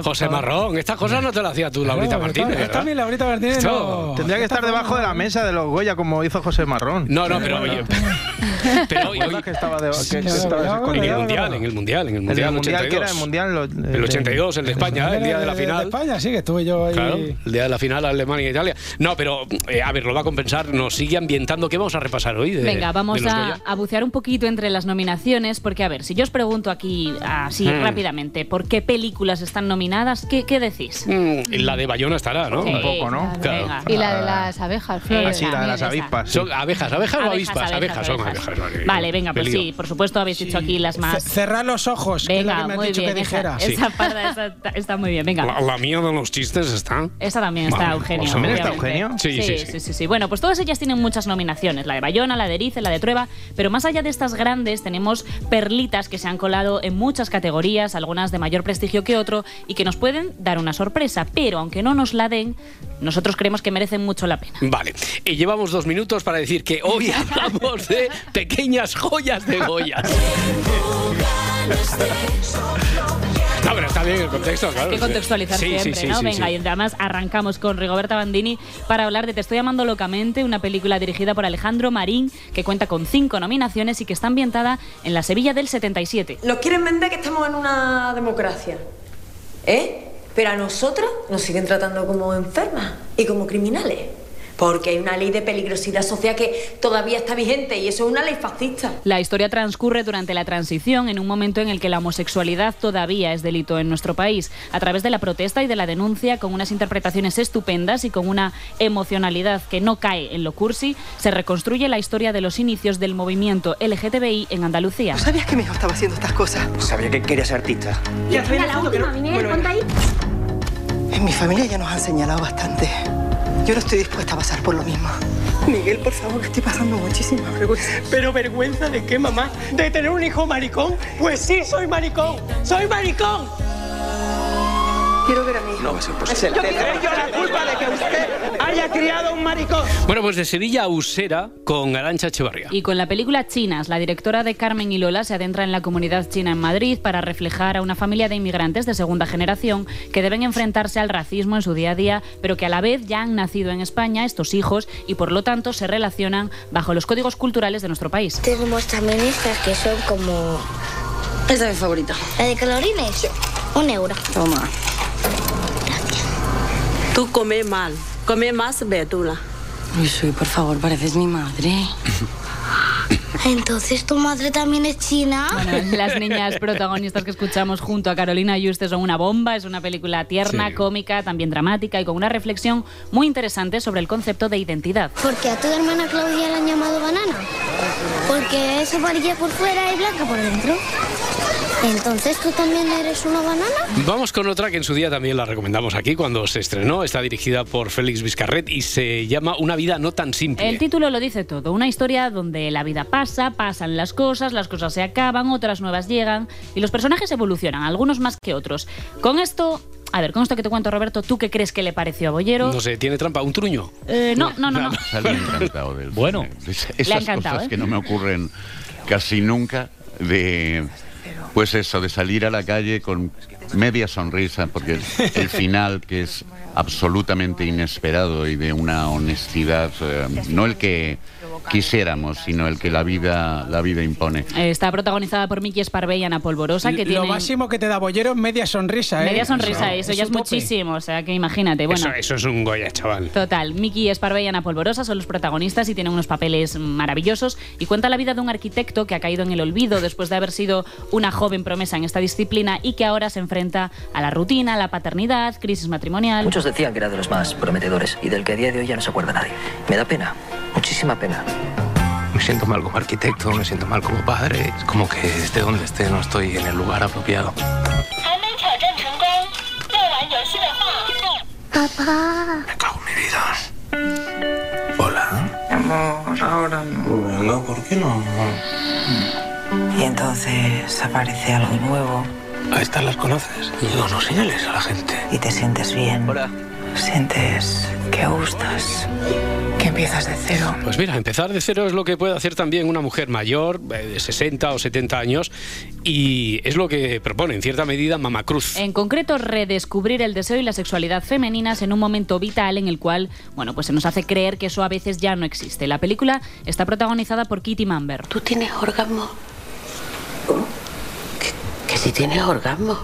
José Marrón, estas cosas no te las hacías tú, Laurita Martínez. Esta, esta Laurita Martínez no. Tendría que estar debajo de la mesa de los Goya como hizo José Marrón. No, no, pero oye. [laughs] Pero hoy, que estaba de, que, estaba en el mundial, en el mundial, en el mundial, el mundial que era el mundial el 82, el de España, el día de la final. De España, sí que estuve yo ahí. Claro, el día de la final Alemania e Italia. No, pero eh, a ver, lo va a compensar, nos sigue ambientando. ¿Qué vamos a repasar hoy? Venga, vamos a, a, bucear un poquito entre las nominaciones, porque a ver, si yo os pregunto aquí así hmm. rápidamente, ¿por qué películas están nominadas? ¿Qué, qué decís? Mm, la de Bayona estará, ¿no? un poco, ¿no? Claro. Y la de las abejas. Sí, la de las avispas. Son abejas, abejas, o avispas, abejas, son abejas. Vale, venga, pues sí, por supuesto habéis dicho aquí las más. Cerrar los ojos, venga, que me muy dicho bien, que dijera. Esa, parda está, muy bien, venga. La, mía de los chistes está. Esa también está, Eugenio. ¿También está Eugenio? Sí sí sí, sí sí, Bueno, pues todas ellas tienen muchas nominaciones, la de Bayona, la de Erice, la de Trueba, pero más allá de estas grandes tenemos perlitas que se han colado en muchas categorías, algunas de mayor prestigio que otro y que nos pueden dar una sorpresa, pero aunque no nos la den, nosotros creemos que merecen mucho la pena. Vale, y llevamos dos minutos para decir que hoy [laughs] hablamos de pequeñas joyas de Goya. [laughs] [laughs] No, pero está bien el contexto, claro. Hay que contextualizar siempre, ¿no? Venga, y además arrancamos con Rigoberta Bandini para hablar de Te estoy amando locamente, una película dirigida por Alejandro Marín que cuenta con cinco nominaciones y que está ambientada en la Sevilla del 77. Nos quieren vender que estamos en una democracia. ¿Eh? Pero a nosotras nos siguen tratando como enfermas y como criminales. Porque hay una ley de peligrosidad social que todavía está vigente y eso es una ley fascista. La historia transcurre durante la transición, en un momento en el que la homosexualidad todavía es delito en nuestro país. A través de la protesta y de la denuncia, con unas interpretaciones estupendas y con una emocionalidad que no cae en lo cursi, se reconstruye la historia de los inicios del movimiento LGTBI en Andalucía. ¿No sabías que mi hijo estaba haciendo estas cosas? Sabía que quería ser artista. Ya, la última, bueno, ahí. En mi familia ya nos han señalado bastante. Yo no estoy dispuesta a pasar por lo mismo. Miguel, por favor, que estoy pasando muchísima vergüenza. ¿Pero vergüenza de qué, mamá? ¿De tener un hijo maricón? Pues sí, soy maricón. ¡Soy maricón! Quiero ver a mi hijo. No va a ser posible. Yo tendré yo la culpa de que usted haya criado un maricón. Bueno, pues de Sevilla a Usera con Arancha Echevarría. Y con la película Chinas, la directora de Carmen y Lola se adentra en la comunidad china en Madrid para reflejar a una familia de inmigrantes de segunda generación que deben enfrentarse al racismo en su día a día, pero que a la vez ya han nacido en España estos hijos y por lo tanto se relacionan bajo los códigos culturales de nuestro país. Tenemos también estas que son como... Esta es mi favorita. ¿La de colorines? Un euro. Toma. Tú come mal. Come más verdura. Uy, soy, por favor, pareces mi madre. Entonces tu madre también es china. Bueno, las niñas protagonistas que escuchamos junto a Carolina Yuste son una bomba. Es una película tierna, Sí. cómica, también dramática y con una reflexión muy interesante sobre el concepto de identidad. Porque a tu hermana Claudia la han llamado banana. Porque es amarilla por fuera y blanca por dentro. Entonces tú también eres una banana. Vamos con otra que en su día también la recomendamos aquí cuando se estrenó. Está dirigida por Félix Vizcarret y se llama Una vida no tan simple. El título lo dice todo, una historia donde la vida pasa, pasan las cosas, las cosas se acaban, otras nuevas llegan y los personajes evolucionan, algunos más que otros. Con esto, a ver, con esto que te cuento Roberto, ¿tú qué crees que le pareció a Bollero? No sé, ¿tiene trampa? ¿Un truño? Eh, no, no, no, no. [laughs] Salí encantado del Bueno. Es- Le ha Esas encantado, cosas ¿eh? que no me ocurren casi nunca de... Pues eso, de salir a la calle con media sonrisa, porque el, final que es absolutamente inesperado y de una honestidad, eh, no el que quisiéramos, sino el que la vida, la vida impone. Eh, Está protagonizada por Miki Esparvé y Ana Polvorosa, que Lo tienen máximo que te da Bollero es media sonrisa, ¿eh? media sonrisa, eso, ya es tope. muchísimo, o sea que imagínate, bueno. Eso, eso es un Goya, chaval. Total, Miki Esparvé y Ana Polvorosa son los protagonistas y tienen unos papeles maravillosos y cuenta la vida de un arquitecto que ha caído en el olvido después de haber sido una joven promesa en esta disciplina y que ahora se enfrenta a la rutina, a la paternidad, crisis matrimonial. Muchos decían que era de los más prometedores y del que a día de hoy ya no se acuerda nadie. Me da pena, muchísima pena. Me siento mal como arquitecto, me siento mal como padre. Es como que esté donde esté no estoy en el lugar apropiado. Papá. Amor, ahora no. Venga, ¿por qué no? Y entonces aparece algo nuevo A estas las conoces. Yo no señales a la gente. y te sientes bien. Hola. Sientes que gustas, que empiezas de cero. Pues mira, empezar de cero es lo que puede hacer también una mujer mayor, eh, de 60 o 70 años, y es lo que propone en cierta medida Mama Cruz. En concreto, redescubrir el deseo y la sexualidad femeninas en un momento vital en el cual, bueno, pues se nos hace creer que eso a veces ya no existe. La película está protagonizada por Kitty Mamber. ¿Tú tienes orgasmo? ¿Que, que si tienes orgasmo?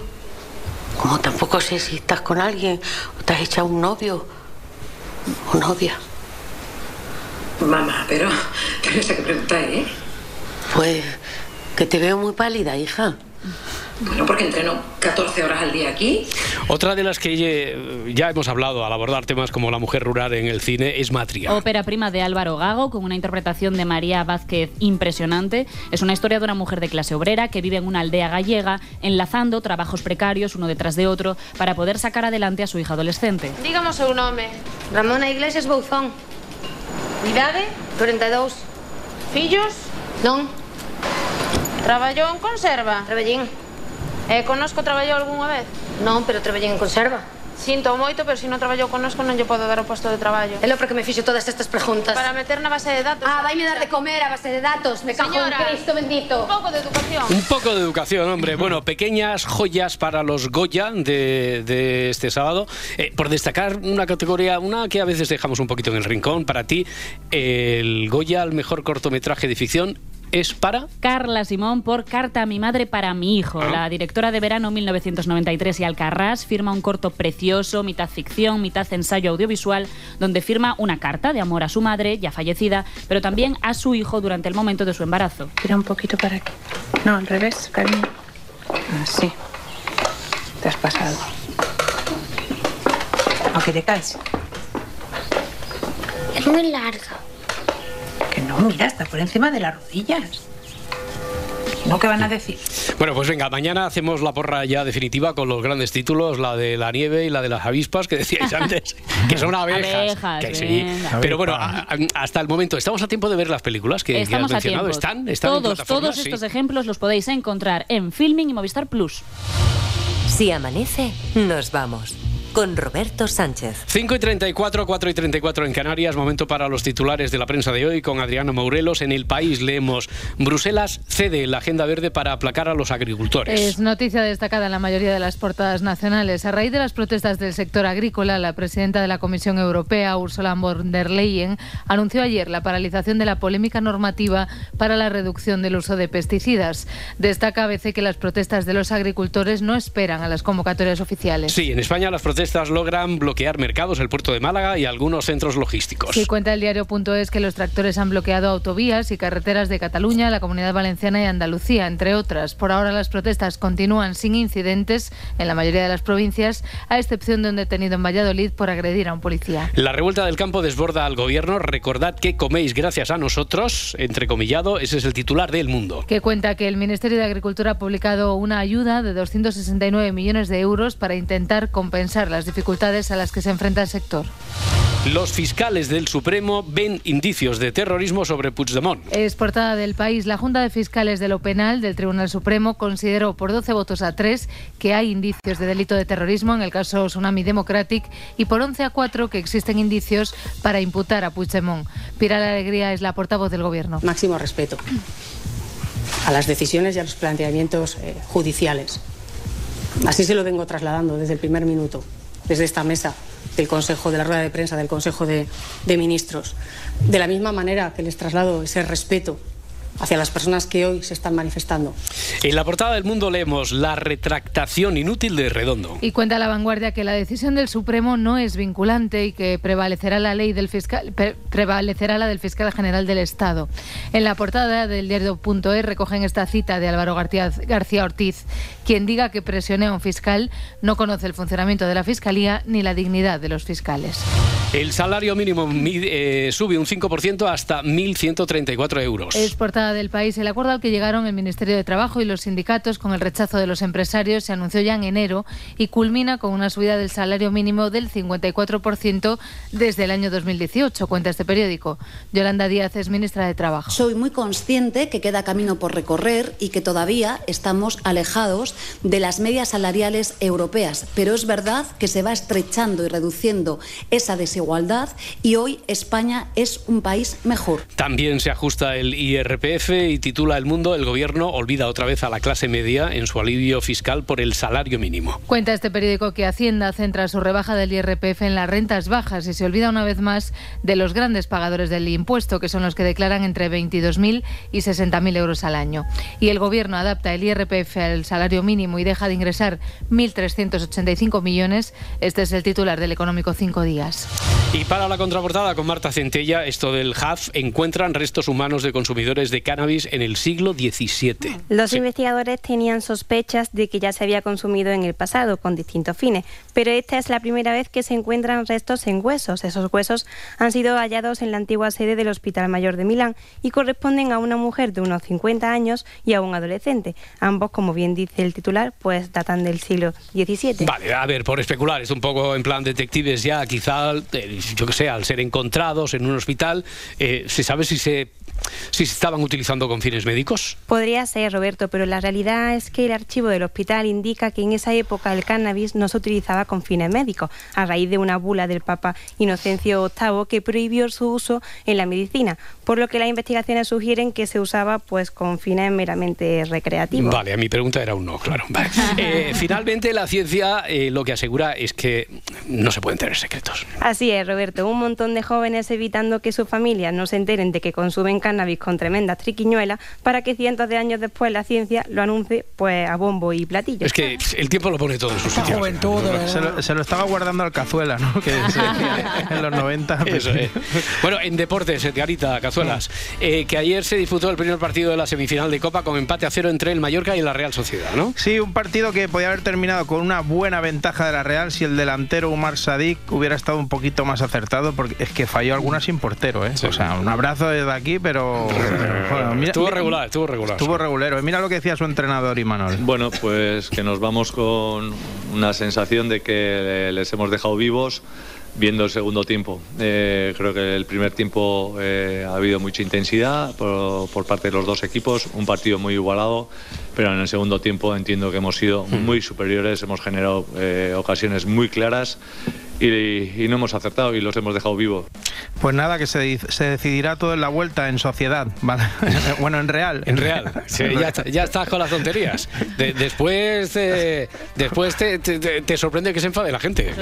Como tampoco sé si estás con alguien o te has echado un novio o novia. Mamá, pero, pero esa que preguntáis, ¿eh? Pues que te veo muy pálida, hija. Bueno, porque entreno 14 horas al día aquí. Otra de las que ya hemos hablado al abordar temas como la mujer rural en el cine es Matria. Ópera prima de Álvaro Gago, con una interpretación de María Vázquez impresionante. Es una historia de una mujer de clase obrera que vive en una aldea gallega, enlazando trabajos precarios uno detrás de otro para poder sacar adelante a su hija adolescente. Dígame o seu nome. Ramona Iglesias Bouzón. Idade? 42. Fillos? Non. Traballou en conserva? Traballín. E conosco traballou algunha vez? Non, pero traballei en conserva. Sinto moito, pero se non traballou conosco non lle podo dar o posto de traballo. É lo porque me fixo todas estas preguntas. Para meter na base de datos. Ah, vai me dar de comer a base de datos. Me cago Señora, en Cristo bendito. Un pouco de educación. Un poco de educación, hombre. [laughs] Bueno, pequeñas joyas para los Goya de, de este sábado. Eh, por destacar una categoría, una que a veces dejamos un poquito en el rincón, para ti, el Goya al mejor cortometraje de ficción es para... Carla Simón por Carta a mi madre para mi hijo. Ah. La directora de verano 1993 y Alcarrás firma un corto precioso, mitad ficción, mitad ensayo audiovisual, donde firma una carta de amor a su madre, ya fallecida, pero también a su hijo durante el momento de su embarazo. Tira un poquito para aquí. No, al revés, cariño. Así. Te has pasado. ¿O que te caes? Es muy larga. No, mira, está por encima de las rodillas. ¿No qué van a decir? Bueno, pues venga, mañana hacemos la porra ya definitiva con los grandes títulos, la de la nieve y la de las avispas que decíais [laughs] antes, que son abejas. Abejas, que sí. venga. Pero bueno, a- a- hasta el momento, ¿estamos a tiempo de ver las películas que, que has Estamos a mencionado? tiempo. ¿Están? ¿Están en todos, todos Sí. estos ejemplos los podéis encontrar en Filming y Movistar Plus. Si amanece, nos vamos. Con Roberto Sánchez. 5 y 34, 4 y 34 en Canarias, momento para los titulares de la prensa de hoy con Adriano Mourelos. En el país leemos, Bruselas cede la agenda verde para aplacar a los agricultores. Es noticia destacada en la mayoría de las portadas nacionales. A raíz de las protestas del sector agrícola, la presidenta de la Comisión Europea, Ursula von der Leyen, anunció ayer la paralización de la polémica normativa para la reducción del uso de pesticidas. Destaca ABC que las protestas de los agricultores no esperan a las convocatorias oficiales. Sí, en España las protestas logran bloquear mercados, el puerto de Málaga y algunos centros logísticos. Sí, cuenta el diario.es que los tractores han bloqueado autovías y carreteras de Cataluña, la Comunidad Valenciana y Andalucía, entre otras. Por ahora las protestas continúan sin incidentes en la mayoría de las provincias, a excepción de un detenido en Valladolid por agredir a un policía. La revuelta del campo desborda al gobierno. Recordad que coméis gracias a nosotros, entrecomillado, ese es el titular del mundo. que cuenta que el Ministerio de Agricultura ha publicado una ayuda de 269 millones de euros para intentar compensar las dificultades a las que se enfrenta el sector. Los fiscales del Supremo ven indicios de terrorismo sobre Puigdemont. Es portada del país. La Junta de Fiscales de lo Penal del Tribunal Supremo consideró por 12 votos a 3 que hay indicios de delito de terrorismo en el caso Tsunami Democratic y por 11 a 4 que existen indicios para imputar a Puigdemont. Pilar Alegría es la portavoz del Gobierno. Máximo respeto a las decisiones y a los planteamientos eh, judiciales. Así se lo vengo trasladando desde el primer minuto, desde esta mesa del Consejo, de la rueda de prensa del Consejo de, Ministros. De la misma manera que les traslado ese respeto hacia las personas que hoy se están manifestando. En la portada del mundo leemos la retractación inútil de Redondo. Y cuenta la vanguardia que la decisión del Supremo no es vinculante y que prevalecerá la ley del fiscal pre- prevalecerá la del fiscal general del Estado. En la portada del diario.es recogen esta cita de Álvaro García, García Ortiz, quien diga que presione a un fiscal no conoce el funcionamiento de la fiscalía ni la dignidad de los fiscales. El salario mínimo eh, sube un 5% hasta 1.134 euros. Es portada del país. El acuerdo al que llegaron el Ministerio de Trabajo y los sindicatos con el rechazo de los empresarios se anunció ya en enero y culmina con una subida del salario mínimo del 54% desde el año 2018, cuenta este periódico. Yolanda Díaz es ministra de Trabajo. Soy muy consciente que queda camino por recorrer y que todavía estamos alejados de las medias salariales europeas, pero es verdad que se va estrechando y reduciendo esa desigualdad y hoy España es un país mejor. También se ajusta el IRPF y titula El Mundo, el gobierno olvida otra vez a la clase media en su alivio fiscal por el salario mínimo. Cuenta este periódico que Hacienda centra su rebaja del IRPF en las rentas bajas y se olvida una vez más de los grandes pagadores del impuesto, que son los que declaran entre 22.000 y 60.000 euros al año. Y el Gobierno adapta el IRPF al salario mínimo y deja de ingresar 1.385 millones. Este es el titular del Económico Cinco Días. Y para la contraportada con Marta Centella, esto del HAF, encuentran restos humanos de consumidores de cannabis en el siglo XVII. Los investigadores tenían sospechas de que ya se había consumido en el pasado con distintos fines, pero esta es la primera vez que se encuentran restos en huesos. Esos huesos han sido hallados en la antigua sede del Hospital Mayor de Milán y corresponden a una mujer de unos 50 años y a un adolescente. Ambos, como bien dice el titular, pues datan del siglo XVII. Vale, a ver, por especular, es un poco en plan detectives ya, quizá, eh, yo que sé, al ser encontrados en un hospital, eh, ¿se sabe si se, si se estaban utilizando con fines médicos? Podría ser, Roberto, pero la realidad es que el archivo del hospital indica que en esa época el cannabis no se utilizaba con fines médicos, a raíz de una bula del Papa Inocencio VIII que prohibió su uso en la medicina, por lo que las investigaciones sugieren que se usaba pues con fines meramente recreativos. Vale, a mi pregunta era un no, claro. Vale. [laughs] Eh, finalmente, la ciencia eh, lo que asegura es que no se pueden tener secretos. Así es, Roberto, un montón de jóvenes evitando que sus familias no se enteren de que consumen cannabis con tremendas triquiñuelas para que cientos de años después la ciencia lo anuncie pues a bombo y platillo. Es que el tiempo lo pone todo en su sitio. Se lo, se lo estaba guardando al cazuela, ¿no? Que se decía [laughs] en los 90. Eso es. Bueno, en deportes, Edgarita Cazuelas, eh, que ayer se disputó el primer partido de la semifinal de Copa con empate a cero entre el Mallorca y la Real Sociedad, ¿no? Sí, un partido que podía haber terminado con una buena ventaja de la Real si el delantero Umar Sadik hubiera estado un poquito más acertado, porque es que falló alguna sin portero, ¿eh? O sea, un abrazo desde aquí, pero pero... [laughs] estuvo regular, estuvo regular. Estuvo regulero. Mira lo que decía su entrenador Imanol. Bueno, pues que nos vamos con una sensación de que les hemos dejado vivos viendo el segundo tiempo. Eh, creo que el primer tiempo eh, ha habido mucha intensidad por, por, parte de los dos equipos, un partido muy igualado, pero en el segundo tiempo entiendo que hemos sido muy superiores, hemos generado eh, ocasiones muy claras y, no hemos acertado y los hemos dejado vivos. Pues nada, que se, se decidirá todo en la vuelta, en sociedad. [laughs] bueno, en real. En real. [laughs] ya, estás con las tonterías. después después te, sorprende que se enfade la gente.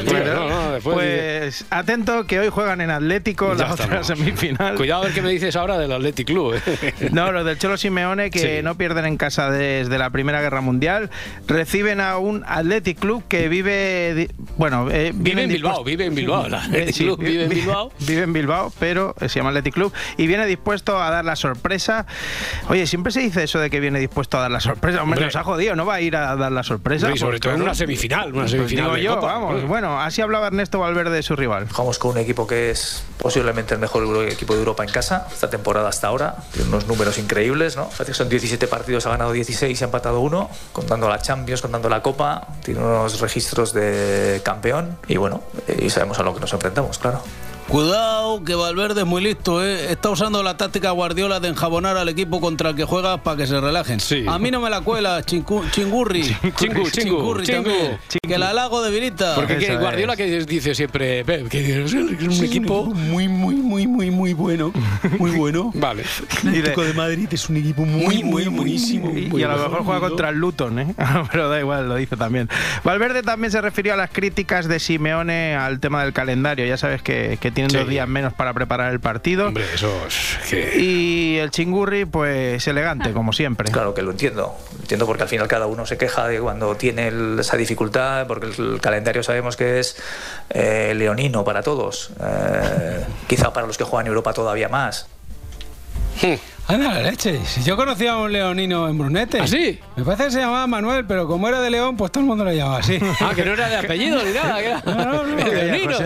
pues atento que hoy juegan en Atlético la otra semifinal. Cuidado a ver qué me dices ahora del Athletic Club. ¿eh? [laughs] no, los del Cholo Simeone que no pierden en casa desde la Primera Guerra Mundial. Reciben a un Athletic Club que vive, bueno, eh, vive en Bilbao, vive en Bilbao. vive en Bilbao. Vive en Bilbao, pero se llama Athletic Club y viene dispuesto a dar la sorpresa. Oye, siempre se dice eso de que viene dispuesto a dar la sorpresa. Hombre, nos ha jodido, no va a ir a dar la sorpresa. Y sobre todo en una semifinal, una semifinal. yo, vamos. Bueno, así hablaba Ernesto Valverde de su rival. Jugamos con un equipo que es posiblemente el mejor equipo de Europa en casa, esta temporada hasta ahora. Tiene unos números increíbles, ¿no? Son 17 partidos, ha ganado 16 y ha empatado uno, contando la Champions, contando la Copa. Tiene unos registros de campeón y bueno, y sabemos a lo que nos enfrentamos, claro. Cuidado, que Valverde es muy listo, ¿eh? Está usando la táctica Guardiola de enjabonar al equipo contra el que juega para que se relajen. A mí no me la cuela, chingurri. [laughs] Chingu, chingu, también. Que la halago debilita. Porque Guardiola que dice siempre, que es un equipo muy, muy, muy, muy, muy bueno. Muy bueno. [laughs] vale. El Atlético de Madrid es un equipo muy, muy, buenísimo. Y, a lo mejor juega contra el Luton, ¿eh? [laughs] Pero da igual, lo dice también. Valverde también se refirió a las críticas de Simeone al tema del calendario. Ya sabes que, que tienen dos días menos para preparar el partido. Hombre, eso es que... Y el chingurri, pues elegante, como siempre. Claro que lo entiendo. Entiendo porque al final cada uno se queja de cuando tiene esa dificultad, porque el calendario sabemos que es eh, leonino para todos. Eh, quizá para los que juegan en Europa todavía más. Anda la leche. Si yo conocía a un leonino en Brunete. ¿Ah, sí? Me parece que se llamaba Manuel, pero como era de León, pues todo el mundo lo llamaba así. [laughs] ah, que no era de apellido ni nada. Que era... No, no, no. leonino.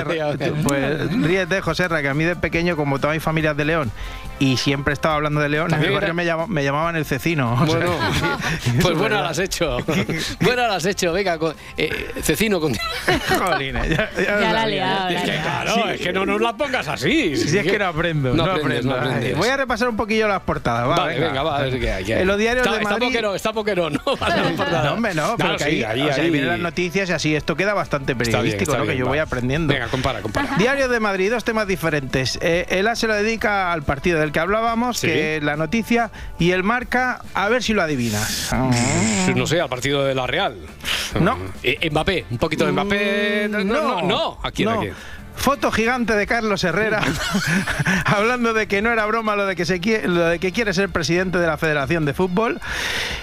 pues ríete, José Ra, que a mí de pequeño, como toda mi familia es de León, y siempre estaba hablando de León. En el barrio me, llamaban el Cecino. Bueno, [laughs] pues buena las has hecho. buena las has hecho. Venga, eh, Cecino, con... [laughs] Jolines, ya, la has liado. Es que claro, es que no nos la pongas así. Si es que no aprendo. No, aprendo. Voy a repasar un poquillo las portadas. Va, vale, venga. va, a ver qué hay. En los diarios está, de Madrid... Está poquero, está poquero, no. [laughs] no, hombre, no. Porque ahí, ahí, ahí, vienen las noticias y así esto queda bastante periodístico, ¿no? que yo voy aprendiendo. Venga, compara, compara. Diario de Madrid, dos temas diferentes. Eh, el A se lo dedica al partido del que hablábamos, que la noticia, y el marca, a ver si lo adivinas. No sé, al partido de la Real. No. Eh, Mbappé, un poquito de Mbappé. No, no, no. Aquí, no. aquí. Foto gigante de Carlos Herrera [laughs] hablando de que no era broma lo de que, se quiere, lo de que quiere ser presidente de la Federación de Fútbol.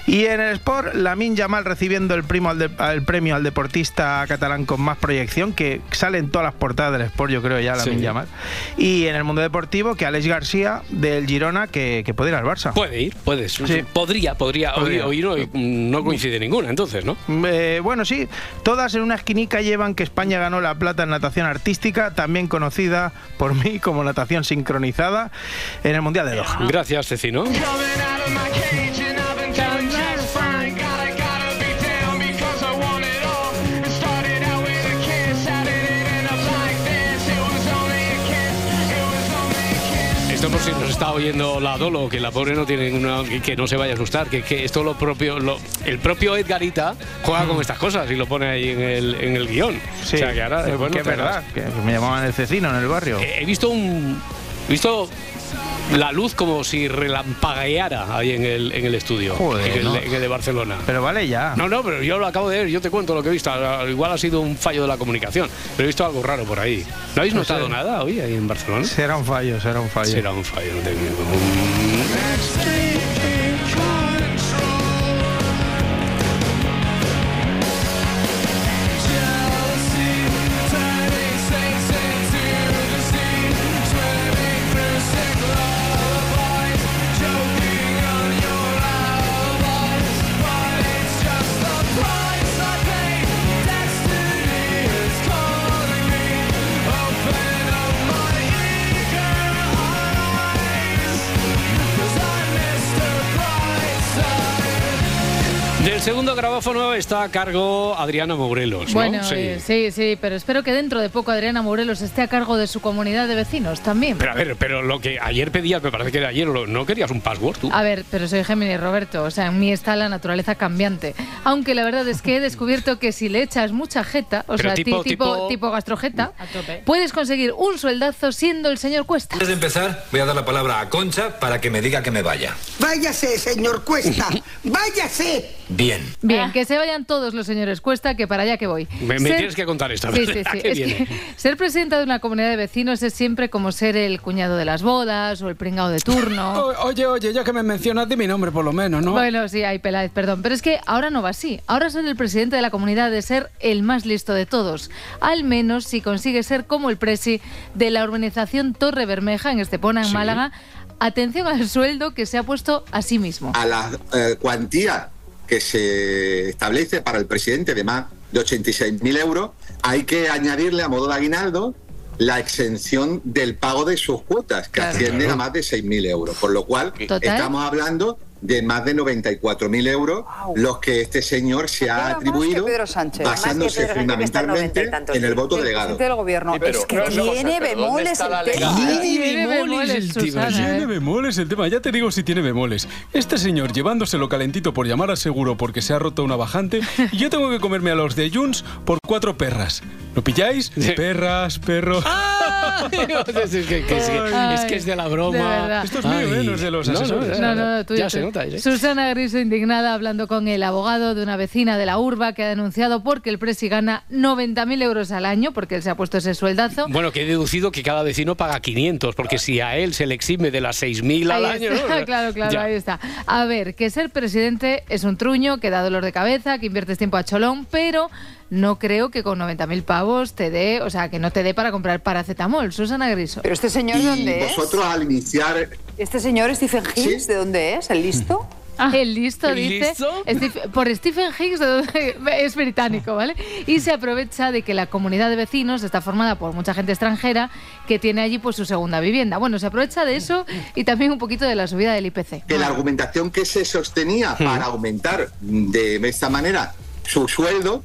Y en el Sport, Lamin Yamal recibiendo el, primo al premio al deportista catalán con más proyección, que sale en todas las portadas del Sport, yo creo ya, Lamin Yamal. Y en el mundo deportivo, que Alex García del Girona, que, puede ir al Barça. Puede ir, puede. Podría, podría. Hoy, no, coincide ninguna, entonces, ¿no? Eh, bueno, sí. Todas en una esquinica llevan que España ganó la plata en natación artística también conocida por mí como natación sincronizada en el Mundial de Doha. Gracias, Cecino. Por si nos está oyendo la Dolo, que la pobre no tiene ninguna, que, no se vaya a asustar, que, que esto lo propio, lo, el propio Edgarita juega con estas cosas y lo pone ahí en el, en el guion. Sí, o sea, que ahora, es verdad, que me llamaban el cecino en el barrio. he visto un, he visto la luz como si relampagueara ahí en el, en el estudio, en, el, de Barcelona. Pero vale ya. No, no, pero yo lo acabo de ver, yo te cuento lo que he visto. Igual ha sido un fallo de la comunicación, pero he visto algo raro por ahí. ¿No habéis notado nada hoy ahí en Barcelona? Será un fallo, será un fallo. Será un fallo, grabófono está a cargo Adriana Morelos. ¿no? Bueno, sí. eh, sí, sí, pero espero que dentro de poco Adriana Morelos esté a cargo de su comunidad de vecinos también. Pero a ver, pero lo que ayer pedías, me parece que era ayer, ¿no querías un password tú? A ver, pero soy Géminis Roberto, o sea, en mí está la naturaleza cambiante. Aunque la verdad es que he descubierto que si le echas mucha jeta, o Pero sea, ti- tipo- tipo, tipo- tipo gastrojeta, puedes conseguir un sueldazo siendo el señor Cuesta. Antes de empezar, voy a dar la palabra a Concha para que me diga que me vaya. Váyase, señor Cuesta. [laughs] Váyase. Bien. Bien, que se vayan todos los señores Cuesta, que para allá que voy. Me, me Ser- tienes que contar esta Sí, vez. sí, ¿a [laughs] sí. Es que ser presidenta de una comunidad de vecinos es siempre como ser el cuñado de las bodas o el pringado de turno. [laughs] O- Oye, oye, ya que me mencionas, di mi nombre por lo menos, ¿no? Bueno, sí, hay Peláez, perdón. Pero es que ahora no va así. Ahora ser el presidente de la comunidad de ser el más listo de todos. Al menos si consigue ser como el presi de la urbanización Torre Bermeja en Estepona, en Sí. Málaga. Atención al sueldo que se ha puesto a sí mismo. a la eh, cuantía que se establece para el presidente de más de 86.000 euros, hay que añadirle a modo de aguinaldo la exención del pago de sus cuotas, que Claro. ascienden a más de 6.000 euros. Por lo cual, Total. estamos hablando de más de 94.000 euros los que este señor se ha atribuido Pedro Sánchez. basándose fundamentalmente 90 y tantos. en el voto El delegado. del gobierno. Sí, pero es que cosa, tiene pero ¿dónde bemoles el tema. legalidad? Tiene bemoles, el tema. Susana, Tiene ¿eh? bemoles el tema. Ya te digo si tiene bemoles. Este señor llevándoselo calentito por llamar al seguro porque se ha roto una bajante y yo tengo que comerme a los de Junts por cuatro perras. ¿Lo pilláis? Perras, perros. [laughs] es, que, que- es que- es que es de la broma. De. Esto es mío, ¿eh? No es de los asesores. No, no, no, tuyo, ya se nota, ¿eh? Susana Griso indignada hablando con el abogado de una vecina de la urba que ha denunciado porque el presi gana 90.000 euros al año porque él se ha puesto ese sueldazo. Bueno, que he deducido que cada vecino paga 500, porque si a él se le exime de las 6.000 al Ahí año... está, ¿no? [laughs] claro, claro, Ya. ahí está. A ver, que ser presidente es un truño, que da dolor de cabeza, que inviertes tiempo a cholón, pero no creo que con 90.000 pavos te dé, o sea, que no te dé para comprar paracetamol. Susana Griso. Pero este señor, ¿de Y dónde es? vosotros al iniciar Este señor Stephen Higgs, ¿de dónde es? ¿El listo? [laughs] el listo ¿El dice listo? Steve- por Stephen Higgs de donde- [laughs] es británico, ¿vale? Y se aprovecha de que la comunidad de vecinos está formada por mucha gente extranjera que tiene allí pues su segunda vivienda. Bueno, se aprovecha de eso y también un poquito de la subida del IPC. que la argumentación que se sostenía para aumentar de esta manera su sueldo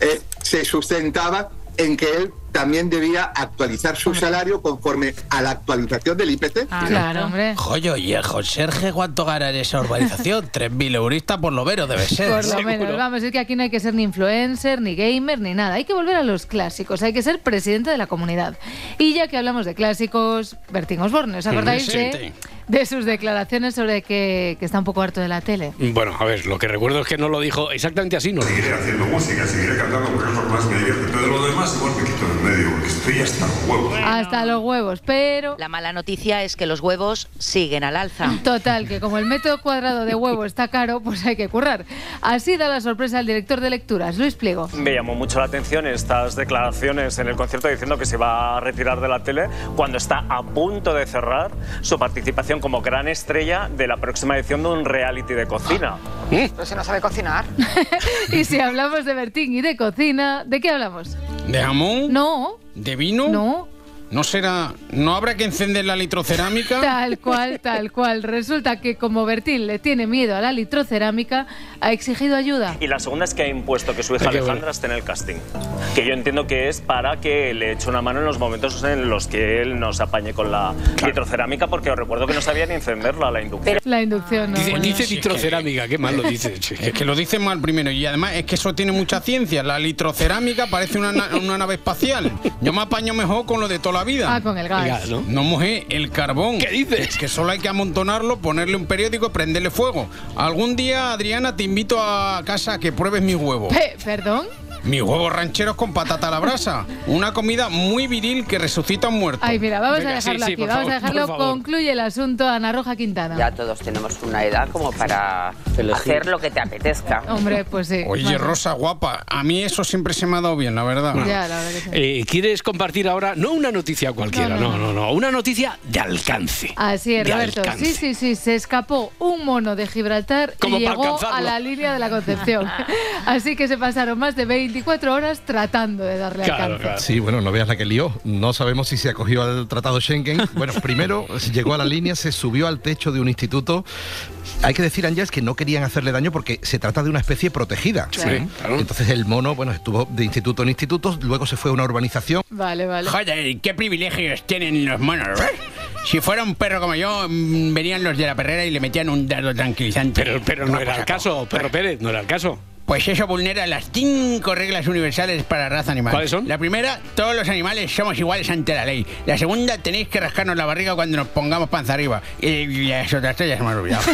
eh, se sustentaba en que él también debía actualizar su salario conforme a la actualización del IPC. claro, hombre. Joyo, y el Sergio, ¿cuánto gana en esa urbanización? 3.000 [laughs] euristas por lo menos debe ser. Por lo menos, vamos, es que aquí no hay que ser ni influencer, ni gamer, ni nada. Hay que volver a los clásicos, hay que ser presidente de la comunidad. Y ya que hablamos de clásicos, Bertín Osborne, ¿os acordáis de, Sí. De sus declaraciones sobre que, que está un poco harto de la tele? Bueno, a ver, lo que recuerdo es que no lo dijo exactamente así, ¿no? Seguiré haciendo música, seguiré cantando porque es lo que más me divierte. Pero de lo demás igual me quito del medio porque estoy hasta los huevos. Hasta los huevos, pero... La mala noticia es que los huevos siguen al alza. [laughs] Total, que como el método cuadrado de huevo está caro, pues hay que currar. Así da la sorpresa al director de lecturas, Luis Pliego. Me llamó mucho la atención estas declaraciones en el concierto diciendo que se va a retirar de la tele cuando está a punto de cerrar su participación como gran estrella de la próxima edición de un reality de cocina. Pero si no sabe cocinar. [laughs] Y si hablamos de Bertín y de cocina, ¿de qué hablamos? ¿De jamón? No. ¿De vino? No. ¿No será... ¿No habrá que encender la litrocerámica? Tal [laughs] cual, tal cual. Resulta que como Bertín le tiene miedo a la litrocerámica, ha exigido ayuda. Y la segunda es que ha impuesto que su hija Alejandra esté en el casting. Que yo entiendo que es para que le eche una mano en los momentos en los que él nos apañe con la vitrocerámica, porque os recuerdo que no sabía ni encenderla la inducción. La inducción, ¿no? Dice, Bueno. dice vitrocerámica, qué mal lo [laughs] dice. Es que lo dice mal primero y además es que eso tiene mucha ciencia. La litrocerámica parece una, na- una nave espacial. Yo me apaño mejor con lo de toda la vida. Ah, con el gas. El gas, ¿no? No el carbón. ¿Qué dices? Que solo hay que amontonarlo, ponerle un periódico y prenderle fuego. Algún día, Adriana, te invito a casa a que pruebes mis huevos. Pe- ¿Perdón? Mis huevos rancheros con patata a la brasa. Una comida muy viril que resucita a un muerto. Ay, mira, vamos Venga, a dejarlo sí, sí, aquí. por vamos favor, a dejarlo. Concluye el asunto Ana Roja Quintana. Ya todos tenemos una edad como para hacer lo que te apetezca. Hombre, pues sí. Oye, Vale. Rosa, guapa, a mí eso siempre se me ha dado bien, la verdad. Ya, la verdad que sí. Eh, ¿Quieres compartir ahora, no una noticia cualquiera, No, no, no, no, no, una noticia de alcance? Así es, De Roberto. alcance. Sí, sí, sí. Se escapó un mono de Gibraltar Como y llegó alcanzarlo. a la línea de la Concepción. [laughs] Así que se pasaron más de 20 24 horas tratando de darle alcance. Sí, bueno, no veas la que lió. No sabemos si se acogió al tratado Schengen. [laughs] Bueno, primero llegó a la línea, se subió al techo de un instituto. Hay que decir, Ángeles, que no querían hacerle daño porque se trata de una especie protegida. Sí, claro. Entonces el mono, bueno, estuvo de instituto en instituto, luego se fue a una urbanización. Vale, vale. Joder, qué privilegios tienen los monos, ¿eh? Si fuera un perro como yo, mm, venían los de la perrera y le metían un dardo tranquilizante. Pero, pero no era el caso, perro Pérez, no era el caso. Pues eso vulnera las cinco reglas universales para la raza animal. ¿Cuáles son? La primera, todos los animales somos iguales ante la ley. La segunda, tenéis que rascarnos la barriga cuando nos pongamos panza arriba. Y las otras tres ya se me han olvidado. [laughs]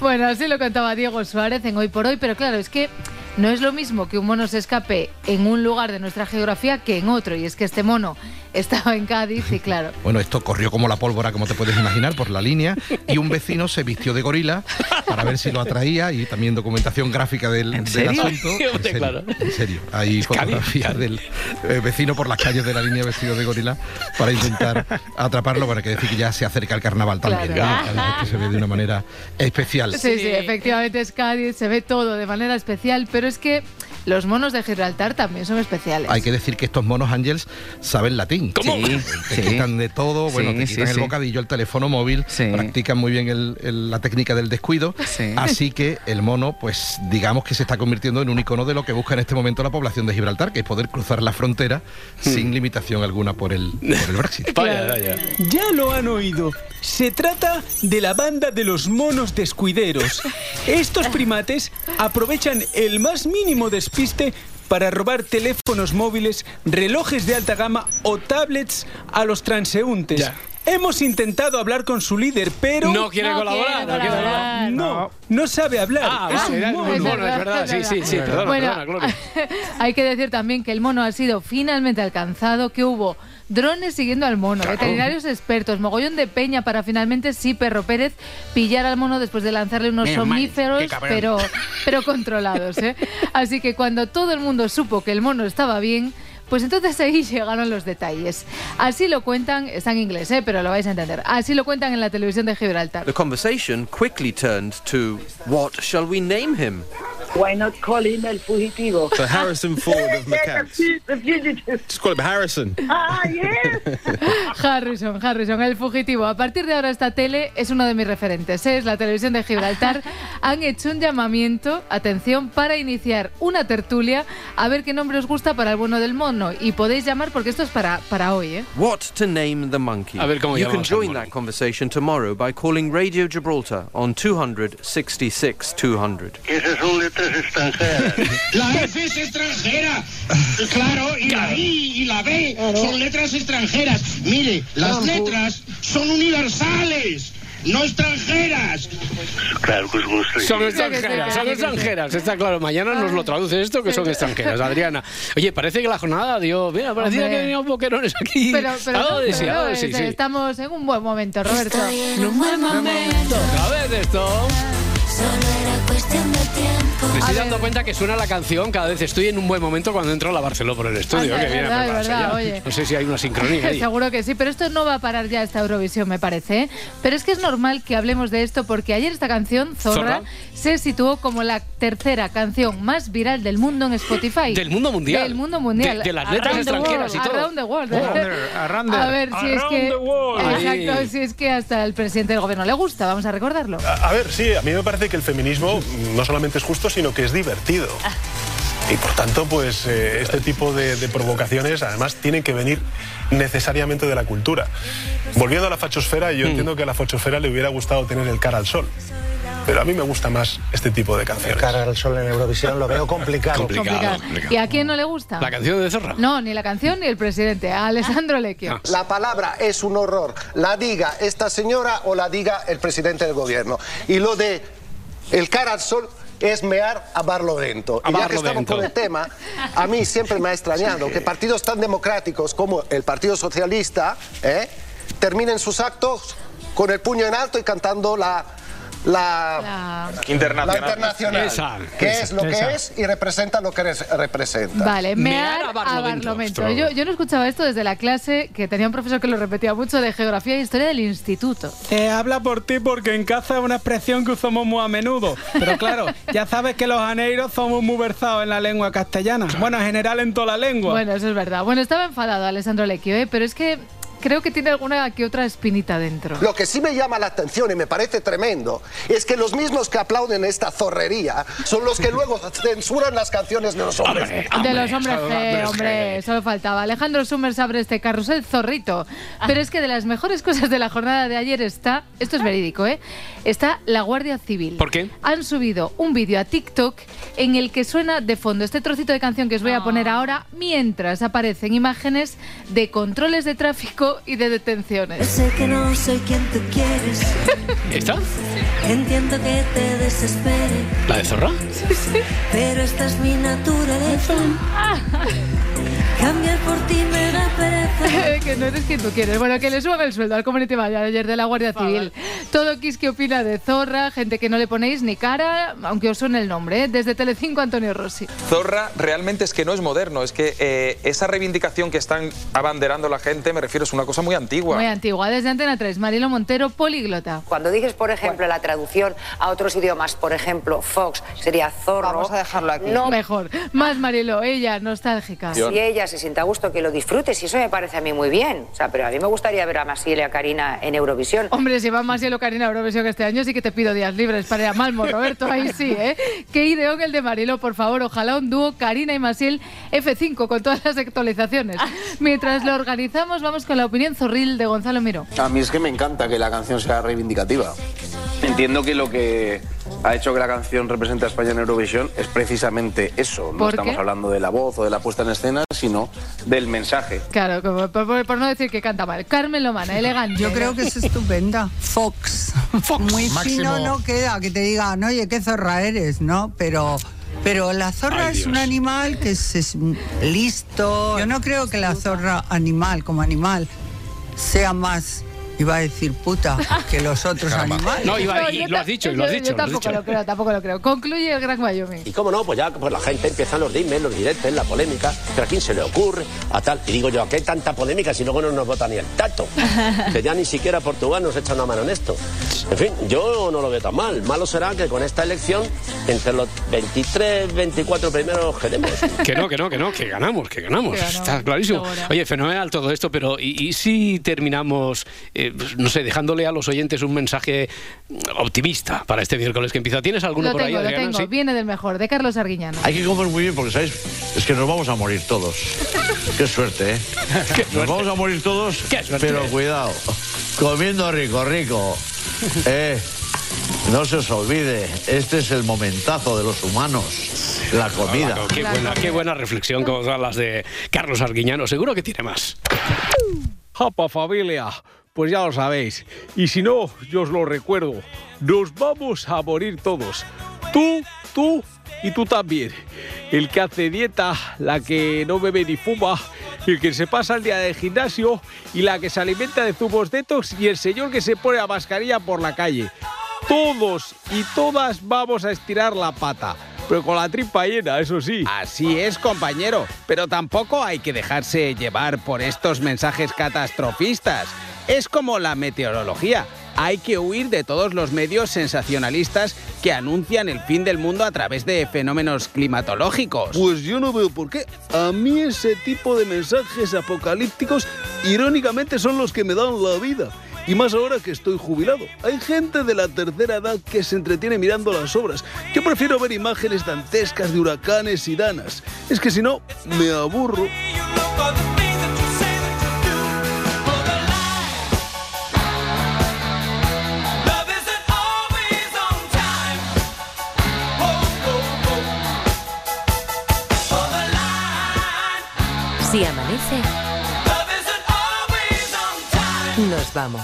Bueno, así lo contaba Diego Suárez en Hoy por Hoy, pero claro, es que no es lo mismo que un mono se escape en un lugar de nuestra geografía que en otro. Y es que este mono [laughs] estaba en Cádiz y claro, [laughs] Bueno, esto corrió como la pólvora, como te puedes imaginar, por la línea. Y un vecino se vistió de gorila para ver si lo atraía y también documentación gráfica del, del serio? asunto. En serio, claro. en serio. Hay fotografías del eh, vecino por las calles de la línea vestido de gorila para intentar atraparlo. Bueno, hay que decir que ya se acerca el carnaval también. Claro. ¿no? Carnaval que se ve de una manera especial. Sí, sí, efectivamente es Cádiz, se ve todo de manera especial, pero es que los monos de Gibraltar también son especiales. Hay que decir que estos monos Ángels saben latín. ¿Cómo? Sí, te Sí. quitan de todo, bueno, Sí, te sí, quitan el sí. bocadillo, el teléfono móvil, practican muy bien el- el- la técnica del descuido. Así que el mono, pues digamos que se está convirtiendo en un icono de lo que busca en este momento la población de Gibraltar, que es poder cruzar la frontera sin limitación alguna por el, por el Brexit. [laughs] Ya lo han oído. Se trata de la banda de los monos descuideros. Estos primates aprovechan el más mínimo despiste para robar teléfonos móviles, relojes de alta gama o tablets a los transeúntes. Hemos intentado hablar con su líder, pero... No quiere No colaborar, quiere no quiere colaborar. No, no sabe hablar. Ah, es vale, un era un mono. mono, es verdad, sí, sí, sí, perdona, Bueno, perdona, Gloria. [laughs] hay que decir también que el mono ha sido finalmente alcanzado, que hubo drones siguiendo al mono, veterinarios expertos, mogollón de peña para finalmente sí Perro Pérez pillar al mono después de lanzarle unos Menos somníferos, pero, pero controlados. ¿eh? Así que cuando todo el mundo supo que el mono estaba bien, pues entonces ahí [laughs] llegaron los detalles. Así lo cuentan, está en inglés, ¿eh? pero lo vais a entender. Así lo cuentan en la televisión de Gibraltar. The conversation quickly turned to what shall we name him? Why not call him el fugitivo? So Harrison Ford of [laughs] McCann. The fugitive. Just call him Harrison. Ah, yes. [laughs] Harrison, Harrison, el fugitivo. A partir de ahora esta tele es uno de mis referentes. ¿eh? Es la televisión de Gibraltar. [laughs] Han hecho un llamamiento, atención, para iniciar una tertulia a ver qué nombre os gusta para el bueno del mono. Y podéis llamar porque esto es para, para hoy. ¿eh? What to name the monkey? A ver cómo you can join that conversation tomorrow by calling Radio Gibraltar on 200 66 200. Letras extranjeras. [laughs] La F es extranjera. Claro, y la I y la B son letras extranjeras. Mire, las letras son universales, no extranjeras. Claro que es Son extranjeras, son extranjeras, está claro. Mañana nos lo traduce esto que son extranjeras, Adriana. Oye, parece que la jornada dio. Mira, parecía Hombre. que venían boquerones aquí. Pero, pero Algo no, de pero sí, de sí, es- sí. estamos en un buen momento, Roberto. A ver esto. Me estoy dando cuenta que suena la canción cada vez estoy en un buen momento cuando entro a la Barceló por el estudio. Anda, que viene a verdad, prepararse verdad, oye. No sé si hay una sincronía ahí. [laughs] Seguro que sí, pero esto no va a parar ya esta Eurovisión, me parece. ¿eh? Pero es que es normal que hablemos de esto porque ayer esta canción, Zorra, Zorra. se situó como la tercera canción más viral del mundo en Spotify. Del mundo mundial. Del mundo mundial. De- de las letras Around the extranjeras y world, todo. Around the world. Around- around the- A ver si es Around que. the world. Exacto, si es que hasta el presidente del gobierno le gusta. Vamos a recordarlo. A, a ver, sí, a mí me parece que el feminismo no solamente es justo, sino que es divertido. Y por tanto, pues eh, este tipo de, de provocaciones además tienen que venir necesariamente de la cultura. Volviendo a la fachosfera, yo entiendo que a la fachosfera le hubiera gustado tener el cara al sol. Pero a mí me gusta más este tipo de canciones. Cara al sol en Eurovisión lo veo complicado. Complicado. ¿Y a quién no le gusta? La canción de Zorra. No, ni la canción ni el presidente. A Alessandro Lecchio. La palabra es un horror. La diga esta señora o la diga el presidente del gobierno. Y lo de el cara al sol es mear a Barlovento. A y ya que estamos con el tema, a mí siempre me ha extrañado que partidos tan democráticos como el Partido Socialista ¿eh? terminen sus actos con el puño en alto y cantando la la, Internacional. la internacional, Esa, que esa, es lo esa. que es y representa lo que res- representa. Vale, Mear mear a Barlovento. Yo, yo no escuchaba esto desde la clase, que tenía un profesor que lo repetía mucho, de Geografía e Historia del Instituto. Te habla por ti porque en casa es una expresión que usamos muy a menudo. Pero claro, [laughs] ya sabes que los aneiros somos muy versados en la lengua castellana. Bueno, en general en toda la lengua. Bueno, eso es verdad. Bueno, estaba enfadado Alessandro Lecchio, ¿eh? pero es que creo que tiene alguna que otra espinita dentro. Lo que sí me llama la atención y me parece tremendo es que los mismos que aplauden esta zorrería son los que [laughs] luego censuran las canciones de los hombres. de los hombres G, hombre, solo faltaba. Alejandro Summers abre este carrusel zorrito. Pero es que de las mejores cosas de la jornada de ayer está, esto es verídico, ¿eh? Está la Guardia Civil. ¿Por qué? Han subido un vídeo a TikTok en el que suena de fondo este trocito de canción que os voy a poner ahora mientras aparecen imágenes de controles de tráfico y de detenciones. Sé que no soy quien tú quieres. [laughs] ¿Esta? Entiendo que te desespere, ¿La de Zorra? pero esta es mi naturaleza. Cambiar por ti me da pereza. [laughs] que no eres quien tú quieres. Bueno, que le suban el sueldo al community manager ayer de la Guardia Civil. Todo Kiss que opina de Zorra, gente que no le ponéis ni cara, aunque os suene el nombre, ¿eh? Desde Telecinco, Antonio Rossi. Zorra realmente es que no es moderno, es que eh, esa reivindicación que están abanderando la gente, me refiero, es una cosa muy antigua. Muy antigua, desde Antena 3, Marilo Montero, políglota. Cuando dices, por ejemplo, la traducción a otros idiomas, por ejemplo, Fox sería zorro. Vamos a dejarlo aquí. No, Mejor. Más Marilo, ella, nostálgica. si ella se siente a gusto, que lo disfrutes, y eso me parece a mí muy bien. O sea, pero a mí me gustaría ver a Masiel y a Karina en Eurovisión. Hombre, si va más cielo Karina Eurovisión este año, sí que te pido días libres para ir a Malmo, Roberto, ahí sí, ¿eh? Qué ideón el de Marilo, por favor, ojalá un dúo Karina y Masiel F5 con todas las actualizaciones. Mientras lo organizamos, vamos con la opinión zorril de Gonzalo Miró. A mí es que me encanta que la canción sea reivindicativa. Entiendo que lo que ha hecho que la canción represente a España en Eurovisión es precisamente eso. No ¿Por estamos qué? hablando de la voz o de la puesta en escena, sino del mensaje. Claro, como por, por- por no decir que canta mal. Carmen Lomana, elegante. Yo creo que es estupenda. Fox. [laughs] Muy Máximo. fino no queda que te digan, oye, qué zorra eres, ¿no? Pero, pero la zorra Ay, es un animal que es, es listo. Yo no creo que la zorra animal, como animal, sea más, iba a decir puta, [laughs] que los otros animales. No, iba, y yo lo has dicho, y yo- lo has yo dicho. lo has tampoco dicho. lo creo, tampoco lo creo. Concluye el Gran Wyoming. Y cómo no, pues ya pues la gente empiezan los dimes, los directos, la polémica, pero a quién se le ocurre, a tal. Y digo yo, ¿a qué hay tanta polémica si luego no nos vota ni el tato? [laughs] que ya ni siquiera Portugal nos echa una mano en esto. En fin, yo no lo veo tan mal. Malo será que con esta elección, entre los 23, 24 primeros quedemos. Que no, que no, que no, que ganamos, que ganamos. Que ganamos, Está clarísimo. Oye, fenomenal todo esto, pero ¿y, y si terminamos, eh, no sé, dejándole a los oyentes un mensaje optimista para este miércoles que empieza? ¿Tienes alguno Lo por ahí, tengo, lo Adriana? tengo. ¿Sí? Viene del mejor, de Carlos Arguiñano. Hay que comer muy bien porque, ¿sabéis? Es que nos vamos a morir todos. [laughs] Qué suerte, ¿eh? Nos vamos a morir todos, pero cuidado. Comiendo rico, rico. [laughs] Eh, no se os olvide, este es el momentazo de los humanos. La comida. Qué buena, qué buena reflexión todas las de Carlos Arguiñano. Seguro que tiene más. ¡Japa familia! Pues ya lo sabéis. Y si no, yo os lo recuerdo. Nos vamos a morir todos. Tú, tú y tú también. El que hace dieta, la que no bebe ni fuma, el que se pasa el día de gimnasio y la que se alimenta de zumos detox y el señor que se pone la mascarilla por la calle. Todos y todas vamos a estirar la pata. Pero con la tripa llena, eso sí. Así es, compañero. Pero tampoco hay que dejarse llevar por estos mensajes catastrofistas. Es como la meteorología. Hay que huir de todos los medios sensacionalistas que anuncian el fin del mundo a través de fenómenos climatológicos. Pues yo no veo por qué. A mí ese tipo de mensajes apocalípticos, irónicamente, son los que me dan la vida. Y más ahora que estoy jubilado. Hay gente de la tercera edad que se entretiene mirando las obras. Yo prefiero ver imágenes dantescas de huracanes y danas. Es que si no, me aburro. Si amanece, nos vamos.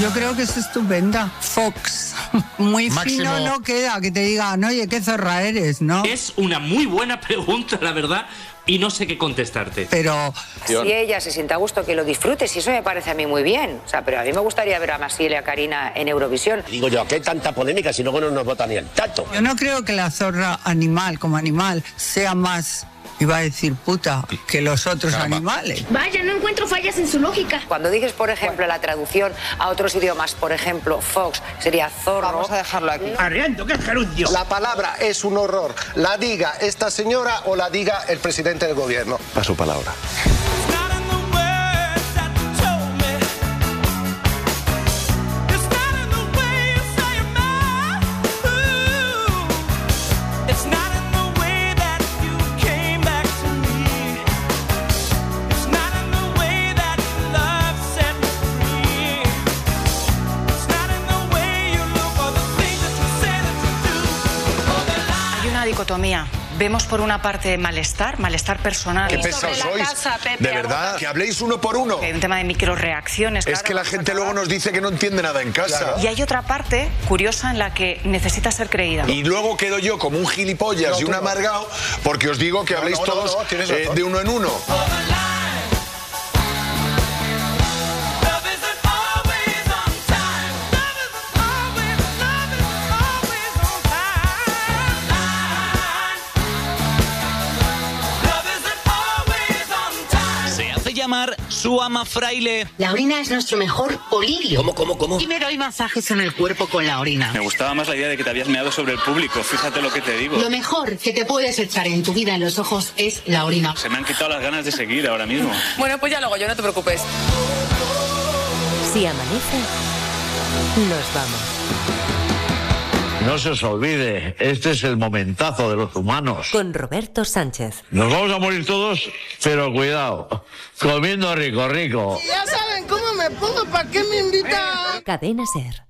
Yo creo que es estupenda. Fox. [laughs] Muy Máximo. fino no queda que te digan, oye, qué zorra eres, ¿no? Es una muy buena pregunta, la verdad, y no sé qué contestarte. Pero Si ella se siente a gusto, que lo disfrute, si eso me parece a mí muy bien. O sea, pero a mí me gustaría ver a Masiel y a Karina en Eurovisión. Digo yo, ¿qué tanta polémica si luego no nos vota ni el tato? yo no creo que la zorra animal como animal sea más, iba a decir puta, que los otros animales. Vaya, no encuentro fallas en su lógica. Cuando dices, por ejemplo, la traducción a otros idiomas, por ejemplo, Fox sería zorro. Vamos a dejarlo aquí. Arriendo, que gerundio. La palabra es un horror. La diga esta señora o la diga el presidente del gobierno. Paso palabra. Dicotomía. Vemos por una parte malestar, malestar personal. Qué pesados sois. de verdad, que habléis uno por uno. Hay un tema de microreacciones. Es que la gente luego nos dice que no entiende nada en casa. Y hay otra parte curiosa en la que necesita ser creída. Y luego quedo yo como un gilipollas No, y un amargado porque os digo que No, habléis no, todos eh, de uno en uno. Su ama fraile. La orina es nuestro mejor olirio. ¿Cómo, cómo, cómo? Y me doy masajes en el cuerpo con la orina. Me gustaba más la idea de que te habías meado sobre el público, fíjate lo que te digo. Lo mejor que te puedes echar en tu vida en los ojos es la orina. Se me han quitado las ganas de seguir ahora mismo. Bueno, pues ya lo hago yo, no te preocupes. Si amanece, nos vamos. No se os olvide, este es el momentazo de los humanos. Con Roberto Sánchez. Nos vamos a morir todos, pero cuidado, comiendo rico, rico. Ya saben cómo me pongo, ¿para qué me invitan? Cadena Ser.